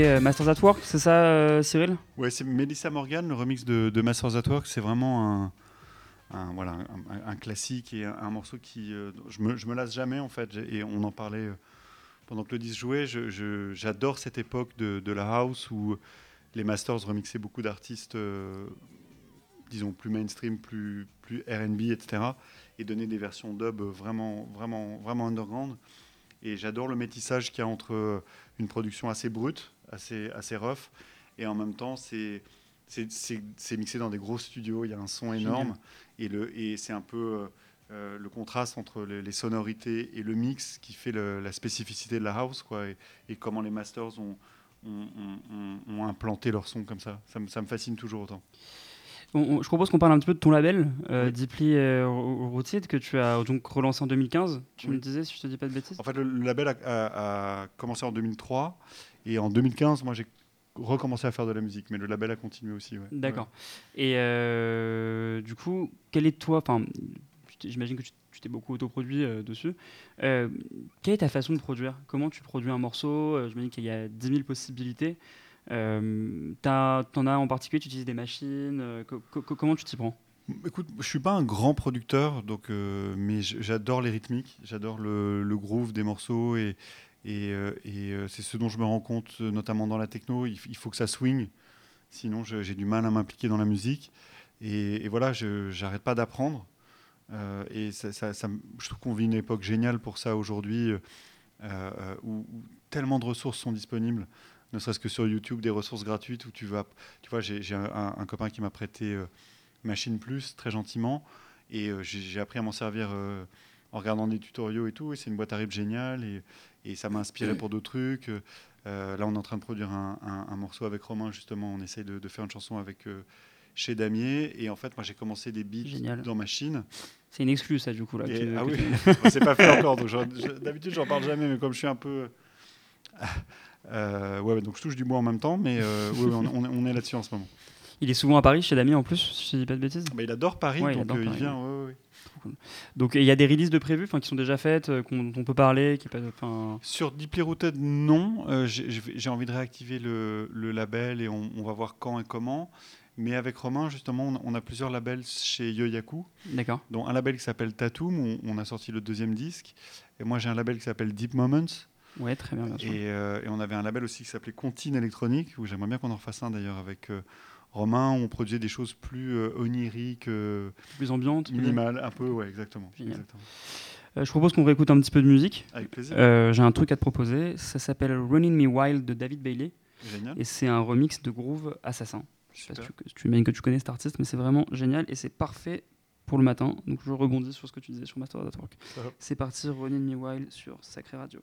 Écouter Masters at Work, c'est ça, Cyril? Ouais, c'est Melissa Morgan, le remix de, Masters at Work. C'est vraiment un, voilà, un, classique et un, morceau qui. Euh, je, me, je me lasse jamais, en fait. Et on en parlait euh, pendant que le disque jouait. J'adore cette époque de, de, la house où les masters remixaient beaucoup d'artistes, euh, disons, plus mainstream, plus, plus RB, etc. Et donnaient des versions dub vraiment, vraiment, vraiment underground. Et j'adore le métissage qu'il y a entre une production assez brute, assez, assez rough, et en même temps, c'est c'est mixé dans des gros studios, il y a un son énorme. Et, le, et c'est un peu euh, euh, le contraste entre les, sonorités et le mix qui fait la spécificité de la house quoi, et, comment les masters ont, ont, implanté leur son comme ça. Ça, me fascine toujours autant. Je propose qu'on parle un petit peu de ton label, euh, Deeply Rooted, que tu as donc relancé en 2015. Tu me disais, si je te dis pas de bêtises. En fait, le, label a, a, commencé en 2003 et en 2015, moi j'ai recommencer à faire de la musique, mais le label a continué aussi. D'accord. Et euh, du coup, quel est toi Enfin, j'imagine que tu t'es beaucoup autoproduit euh, dessus. Euh, quelle est ta façon de produire? Comment tu produis un morceau? J'imagine qu'il y a 10 000 possibilités. Euh, T'en as en particulier, tu utilises des machines. comment tu t'y prends? Écoute, je suis pas un grand producteur, donc, mais j'adore les rythmiques, j'adore le, groove des morceaux et, et, euh, euh, c'est ce dont je me rends compte, euh, notamment dans la techno. Il, faut que ça swing, sinon j'ai du mal à m'impliquer dans la musique. Et, voilà, je n'arrête pas d'apprendre. et je trouve qu'on vit une époque géniale pour ça aujourd'hui, où, tellement de ressources sont disponibles, ne serait-ce que sur YouTube, des ressources gratuites où tu vas. Tu vois, j'ai un, un, copain qui m'a prêté Machine Plus très gentiment, et j'ai appris à m'en servir en regardant des tutoriaux et tout. Et c'est une boîte à rythme géniale. Et, et ça m'a inspiré pour d'autres trucs. Euh, là, on est en train de produire un, morceau avec Romain, justement. On essaye de, faire une chanson avec euh, chez Damier. Et en fait, moi, j'ai commencé des beats dans Machine. C'est une exclue, ça, du coup. Là, ah oui, c'est pas fait encore. D'habitude, j'en parle jamais, mais comme je suis un peu. Euh, ouais, donc je touche du bois en même temps, mais oui, on, est là-dessus en ce moment. Il est souvent à Paris chez Damien en plus, si je dis pas de bêtises? Bah, il adore Paris, donc il, adore Paris, il vient. Donc il y a des releases de prévues qui sont déjà faites, euh, qu'on on peut parler qui Sur Deeply Routed, non. Euh, j'ai envie de réactiver le, label et on, va voir quand et comment. Mais avec Romain, justement, on, a plusieurs labels chez Yoyaku. D'accord. Dont un label qui s'appelle Tatum, où on a sorti le deuxième disque. Et moi, j'ai un label qui s'appelle Deep Moments. Ouais, très bien, euh, Et, on avait un label aussi qui s'appelait Contine Électronique, où j'aimerais bien qu'on en refasse un d'ailleurs avec Romain, on produisait des choses plus euh, oniriques, euh, plus ambiantes, minimales, un peu, ouais, exactement. Euh, je propose qu'on réécoute un petit peu de musique. Avec plaisir. J'ai un truc à te proposer. Ça s'appelle Running Me Wild de David Bailey. Génial. Et c'est un remix de Groove Assassin. Je sais pas si tu, que tu connais cet artiste, mais c'est vraiment génial et c'est parfait pour le matin. Donc je rebondis sur ce que tu disais sur Master of Work. C'est parti, Running Me Wild sur Sacré Radio.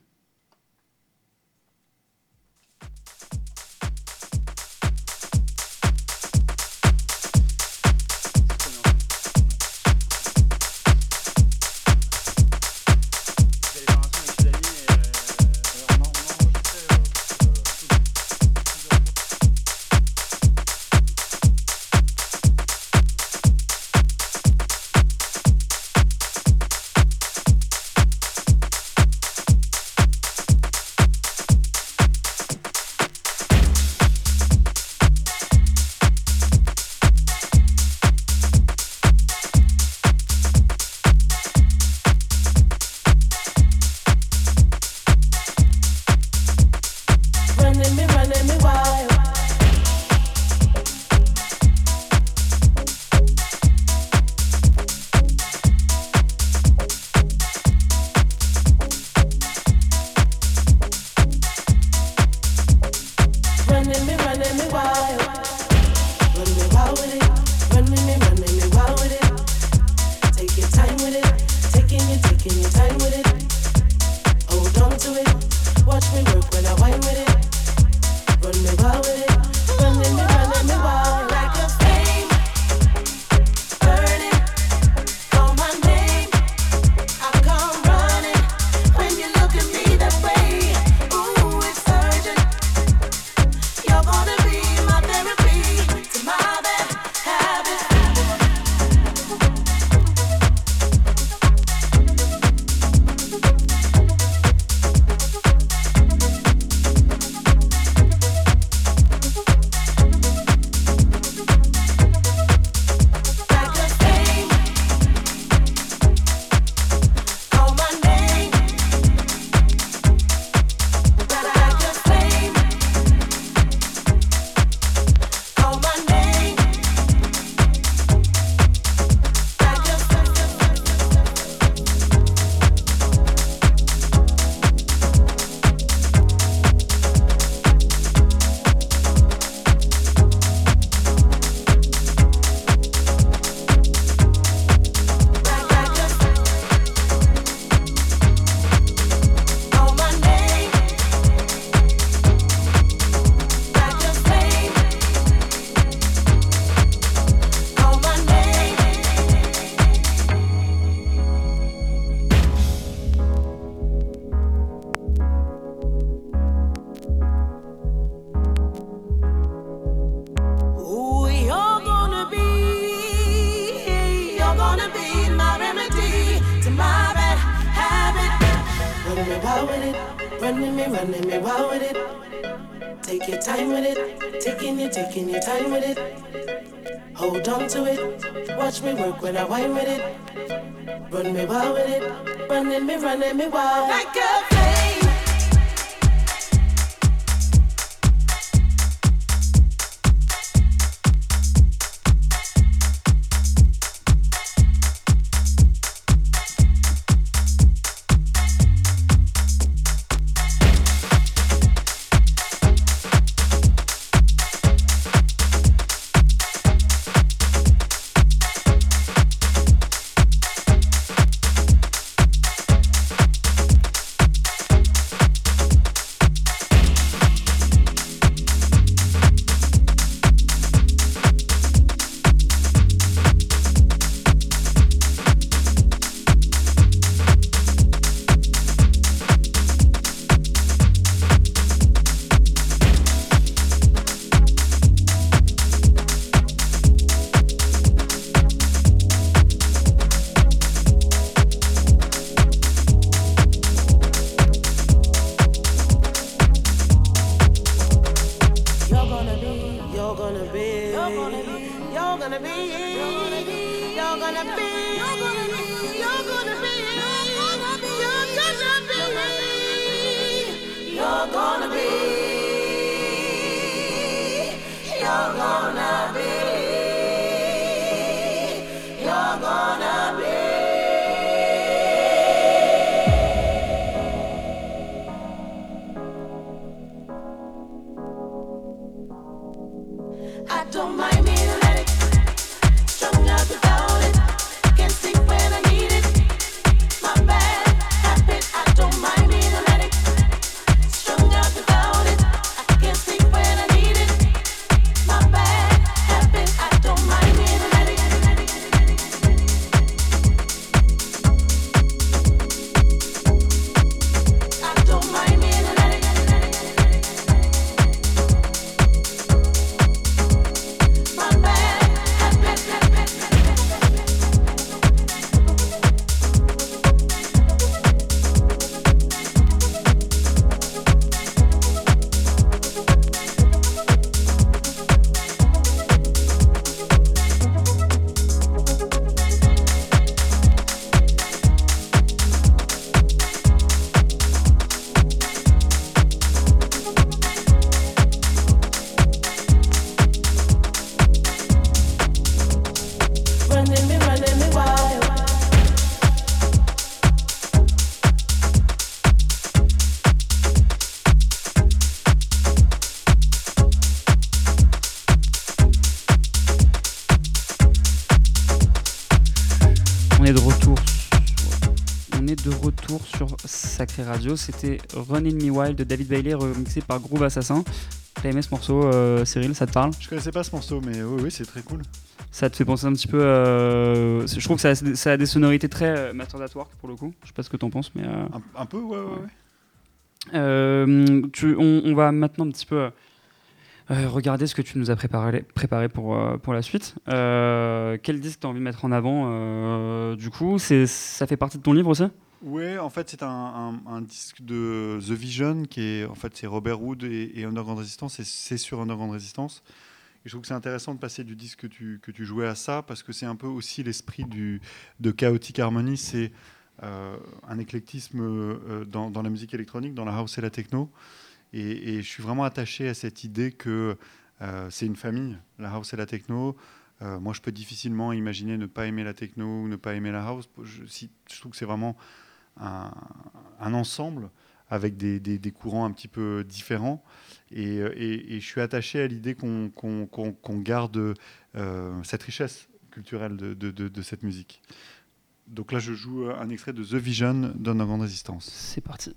You're gonna be. You're gonna be. You're gonna be. You're gonna be. You're gonna be. You're gonna be. Radio. C'était Running Me Wild de David Bailey remixé par Groove Assassin. T'as aimé ce morceau, euh, Cyril? Ça te parle? Je connaissais pas ce morceau, mais oui, oui c'est très cool. Ça te fait penser un petit peu. Euh, je trouve que ça a, des sonorités très euh, Master at Work pour le coup. Je sais pas ce que t'en penses, mais. Un, peu, ouais, ouais. ouais. Tu, on, va maintenant un petit peu. regarder ce que tu nous as préparé, préparé pour, pour la suite. quel disque tu as envie de mettre en avant Du coup, ça fait partie de ton livre aussi? Oui, en fait, c'est un, disque de The Vision qui est en fait c'est Robert Wood et, Underground Resistance et c'est sur Underground Resistance. Et je trouve que c'est intéressant de passer du disque que tu, jouais à ça parce que c'est un peu aussi l'esprit de Chaotic Harmony. C'est euh, un éclectisme euh, dans, la musique électronique, dans la house et la techno. Et, je suis vraiment attaché à cette idée que euh, c'est une famille, la house et la techno. moi, je peux difficilement imaginer ne pas aimer la techno ou ne pas aimer la house. Je trouve que c'est vraiment un, ensemble avec des, des, courants un petit peu différents. Et, et, je suis attaché à l'idée qu'on garde euh, cette richesse culturelle de, de, de, cette musique. Donc là, je joue un extrait de The Vision grande Résistance. C'est parti.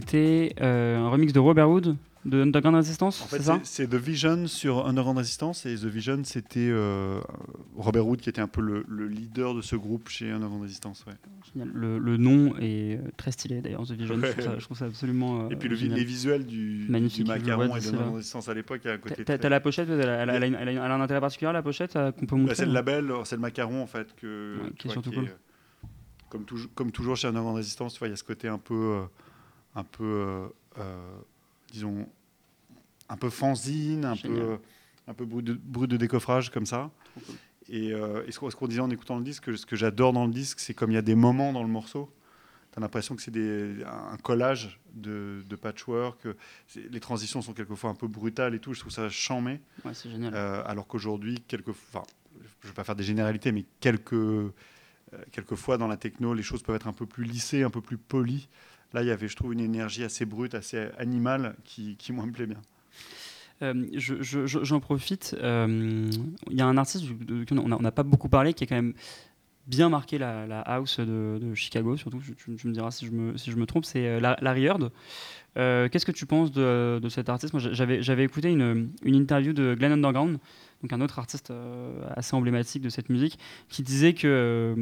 C'était euh, un remix de Robert Wood de Underground Resistance, en fait, c'est The Vision sur Underground Resistance et The Vision c'était euh, Robert Wood qui était un peu le, leader de ce groupe chez Underground Resistance. Ouais. Le, le, nom est euh, très stylé d'ailleurs The Vision, je, trouve ça, absolument. et puis les visuels du, du macaron et de Underground Resistance à l'époque a un côté. T'as la pochette, elle a, elle, a, un intérêt particulier la pochette qu'on peut montrer. Bah, c'est le label, c'est le macaron en fait que. qui est surtout cool. comme, comme, toujours chez Underground Resistance, il y a ce côté un peu un peu, euh, euh, disons, un peu fanzine, un peu, un peu brut de, de, décoffrage comme ça. Et, euh, ce qu'on disait en écoutant le disque, ce que j'adore dans le disque, c'est comme il y a des moments dans le morceau, tu as l'impression que c'est un collage de, patchwork. Les transitions sont quelquefois un peu brutales et tout. Je trouve ça chambé. Ouais, c'est génial. alors qu'aujourd'hui, quelquefois, je ne vais pas faire des généralités, mais quelques, quelquefois dans la techno, les choses peuvent être un peu plus lissées, un peu plus polies. Là, il y avait, je trouve, une énergie assez brute, assez animale qui, moi, me plaît bien. Euh, j'en profite. Euh, il y a un artiste on n'a pas beaucoup parlé qui a quand même bien marqué la, house de, Chicago, surtout. Tu, me diras si je me, si je me trompe. C'est euh, Larry Heard. Qu'est-ce que tu penses de, de cet artiste? J'avais écouté une, une, interview de Glenn Underground, donc un autre artiste assez emblématique de cette musique, qui disait que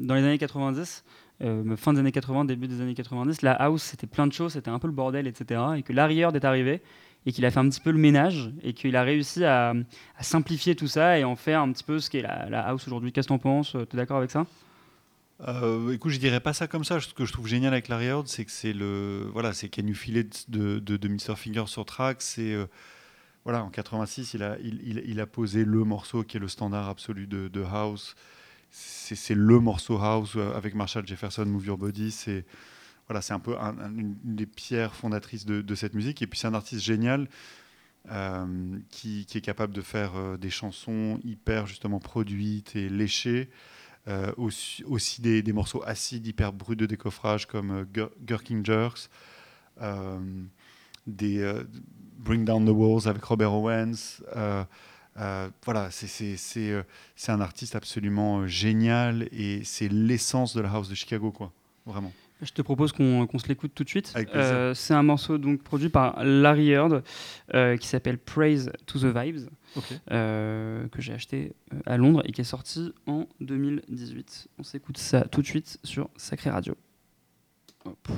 dans les années 90, euh, fin des années 80, début des années 90, la house c'était plein de choses, c'était un peu le bordel, etc. Et que Larry Heard est arrivé et qu'il a fait un petit peu le ménage et qu'il a réussi à, simplifier tout ça et en faire un petit peu ce qu'est la, house aujourd'hui. Qu'est-ce que t'en penses? Tu es d'accord avec ça? Euh, écoute, je dirais pas ça comme ça. Ce que je trouve génial avec Larry Heard, c'est que c'est le voilà, c'est filet de, de, de, Mr Finger sur track. C'est euh, voilà, en 86, il a, il, il, a posé le morceau qui est le standard absolu de, de house c'est le morceau house euh, avec Marshall Jefferson, Move Your Body. C'est voilà, c'est un peu une des pierres fondatrices de, cette musique. Et puis c'est un artiste génial. qui, est capable de faire des chansons hyper justement produites et léchées. aussi, des, morceaux acides, hyper bruts de décoffrage comme Gherkin Jerks des euh, Bring Down the Walls avec Robert Owens. Euh, euh, voilà, c'est un artiste absolument génial et c'est l'essence de la house de Chicago, quoi, vraiment. Je te propose qu'on se l'écoute tout de suite. c'est un morceau donc produit par Larry Heard qui s'appelle Praise to the Vibes, que j'ai acheté à Londres et qui est sorti en 2018. On s'écoute ça tout de suite sur Sacré Radio. Hop.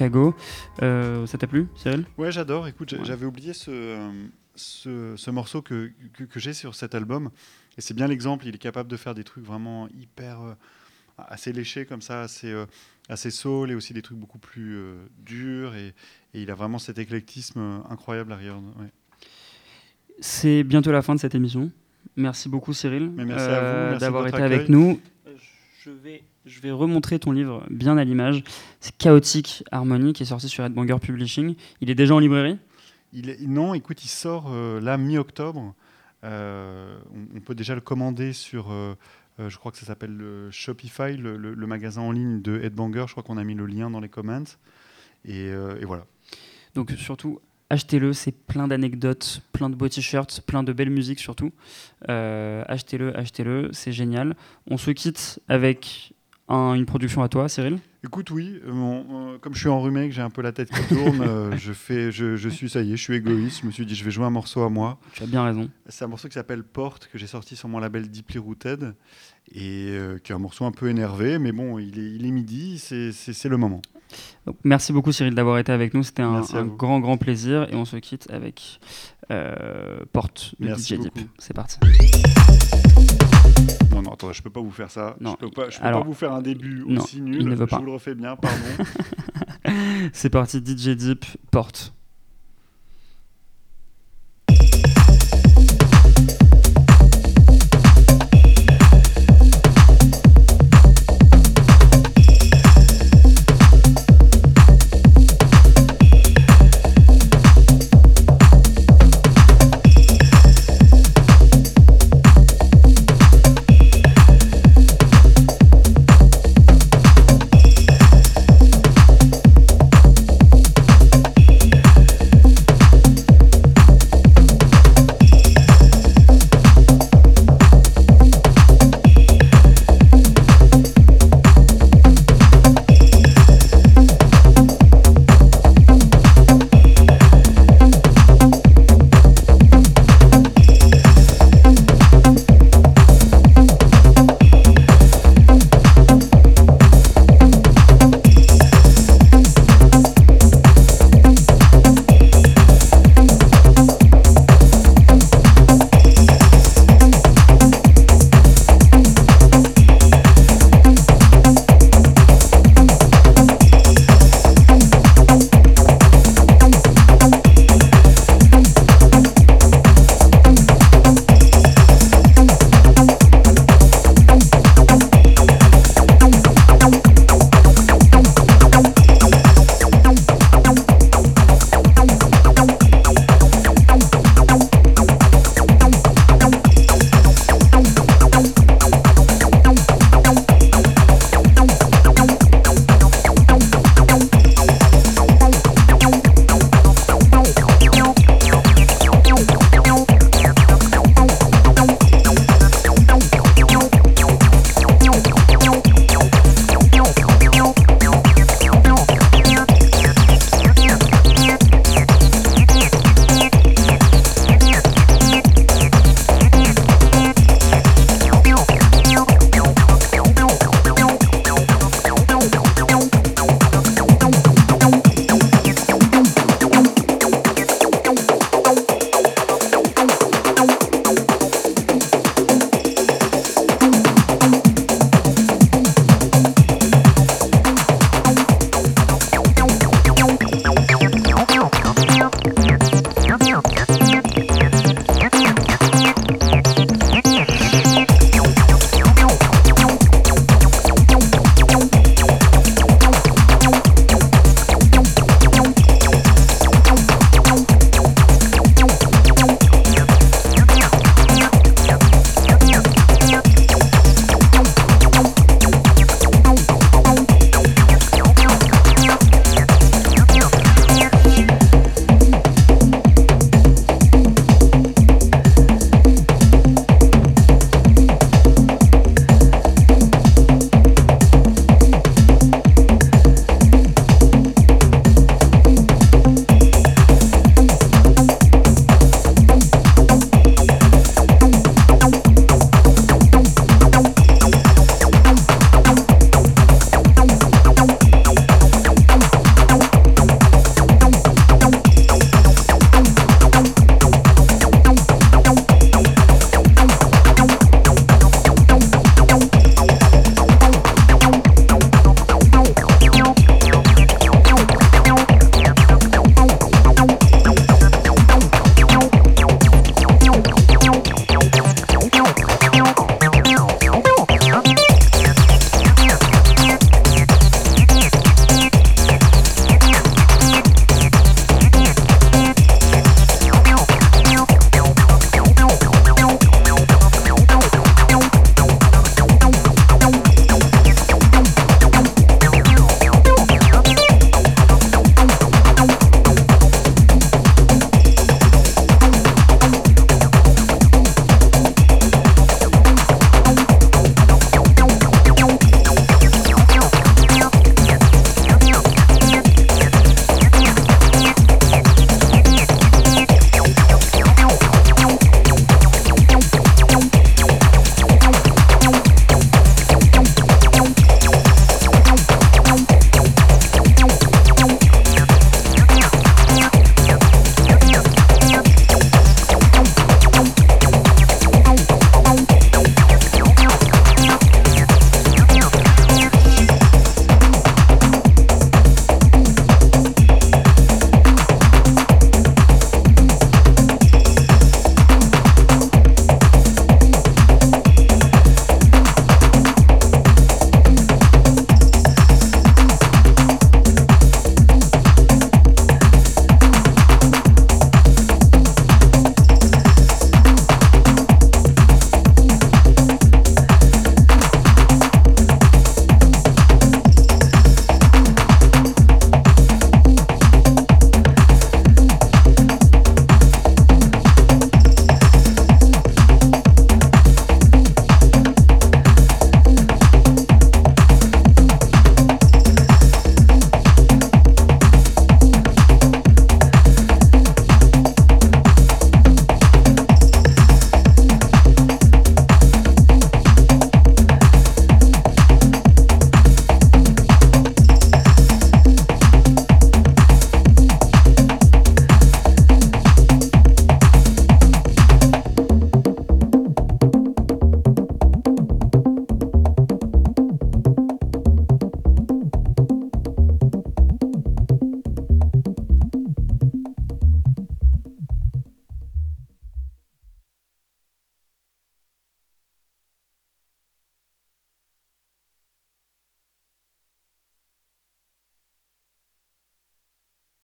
Chicago. Euh, ça t'a plu, Cyril? Ouais, j'adore. Écoute, j'avais oublié ce, ce, morceau que, que, j'ai sur cet album. Et c'est bien l'exemple. Il est capable de faire des trucs vraiment hyper. Euh, assez léchés comme ça, assez, euh, assez soul et aussi des trucs beaucoup plus durs. Et, et, il a vraiment cet éclectisme incroyable, Heard. Ouais. C'est bientôt la fin de cette émission. Merci beaucoup Cyril euh, d'avoir été avec nous. Je vais, je vais remontrer ton livre bien à l'image. C'est Chaotique Harmonie qui est sorti sur Headbanger Publishing. Il est déjà en librairie? Il est, Non, écoute, il sort euh, là mi-octobre. Euh, on, peut déjà le commander sur, je crois que ça s'appelle le Shopify, le, magasin en ligne de Headbanger. Je crois qu'on a mis le lien dans les comments. Et, et voilà. Donc surtout, achetez-le, c'est plein d'anecdotes, plein de beaux t-shirts, plein de belles musiques surtout. Euh, achetez-le, achetez-le, c'est génial. On se quitte avec une production à toi, Cyril Écoute, oui, euh, euh, comme je suis enrhumé, que j'ai un peu la tête qui tourne, je, fais, je, suis, ça y est, je suis égoïste. Je me suis dit, je vais jouer un morceau à moi. Tu as bien raison. C'est un morceau qui s'appelle Porte, que j'ai sorti sur mon label Deeply Rooted, et qui est un morceau un peu énervé, mais bon, il est, il est midi, c'est le moment merci beaucoup Cyril d'avoir été avec nous, c'était un, grand grand plaisir et on se quitte avec euh, Porte de DJ Deep. C'est parti. Non, non, attends, je peux pas vous faire ça. Non. Je peux pas, peux pas vous faire un début aussi nul. Il ne veut pas. Je vous le refais bien, pardon. C'est parti, DJ Deep, Porte.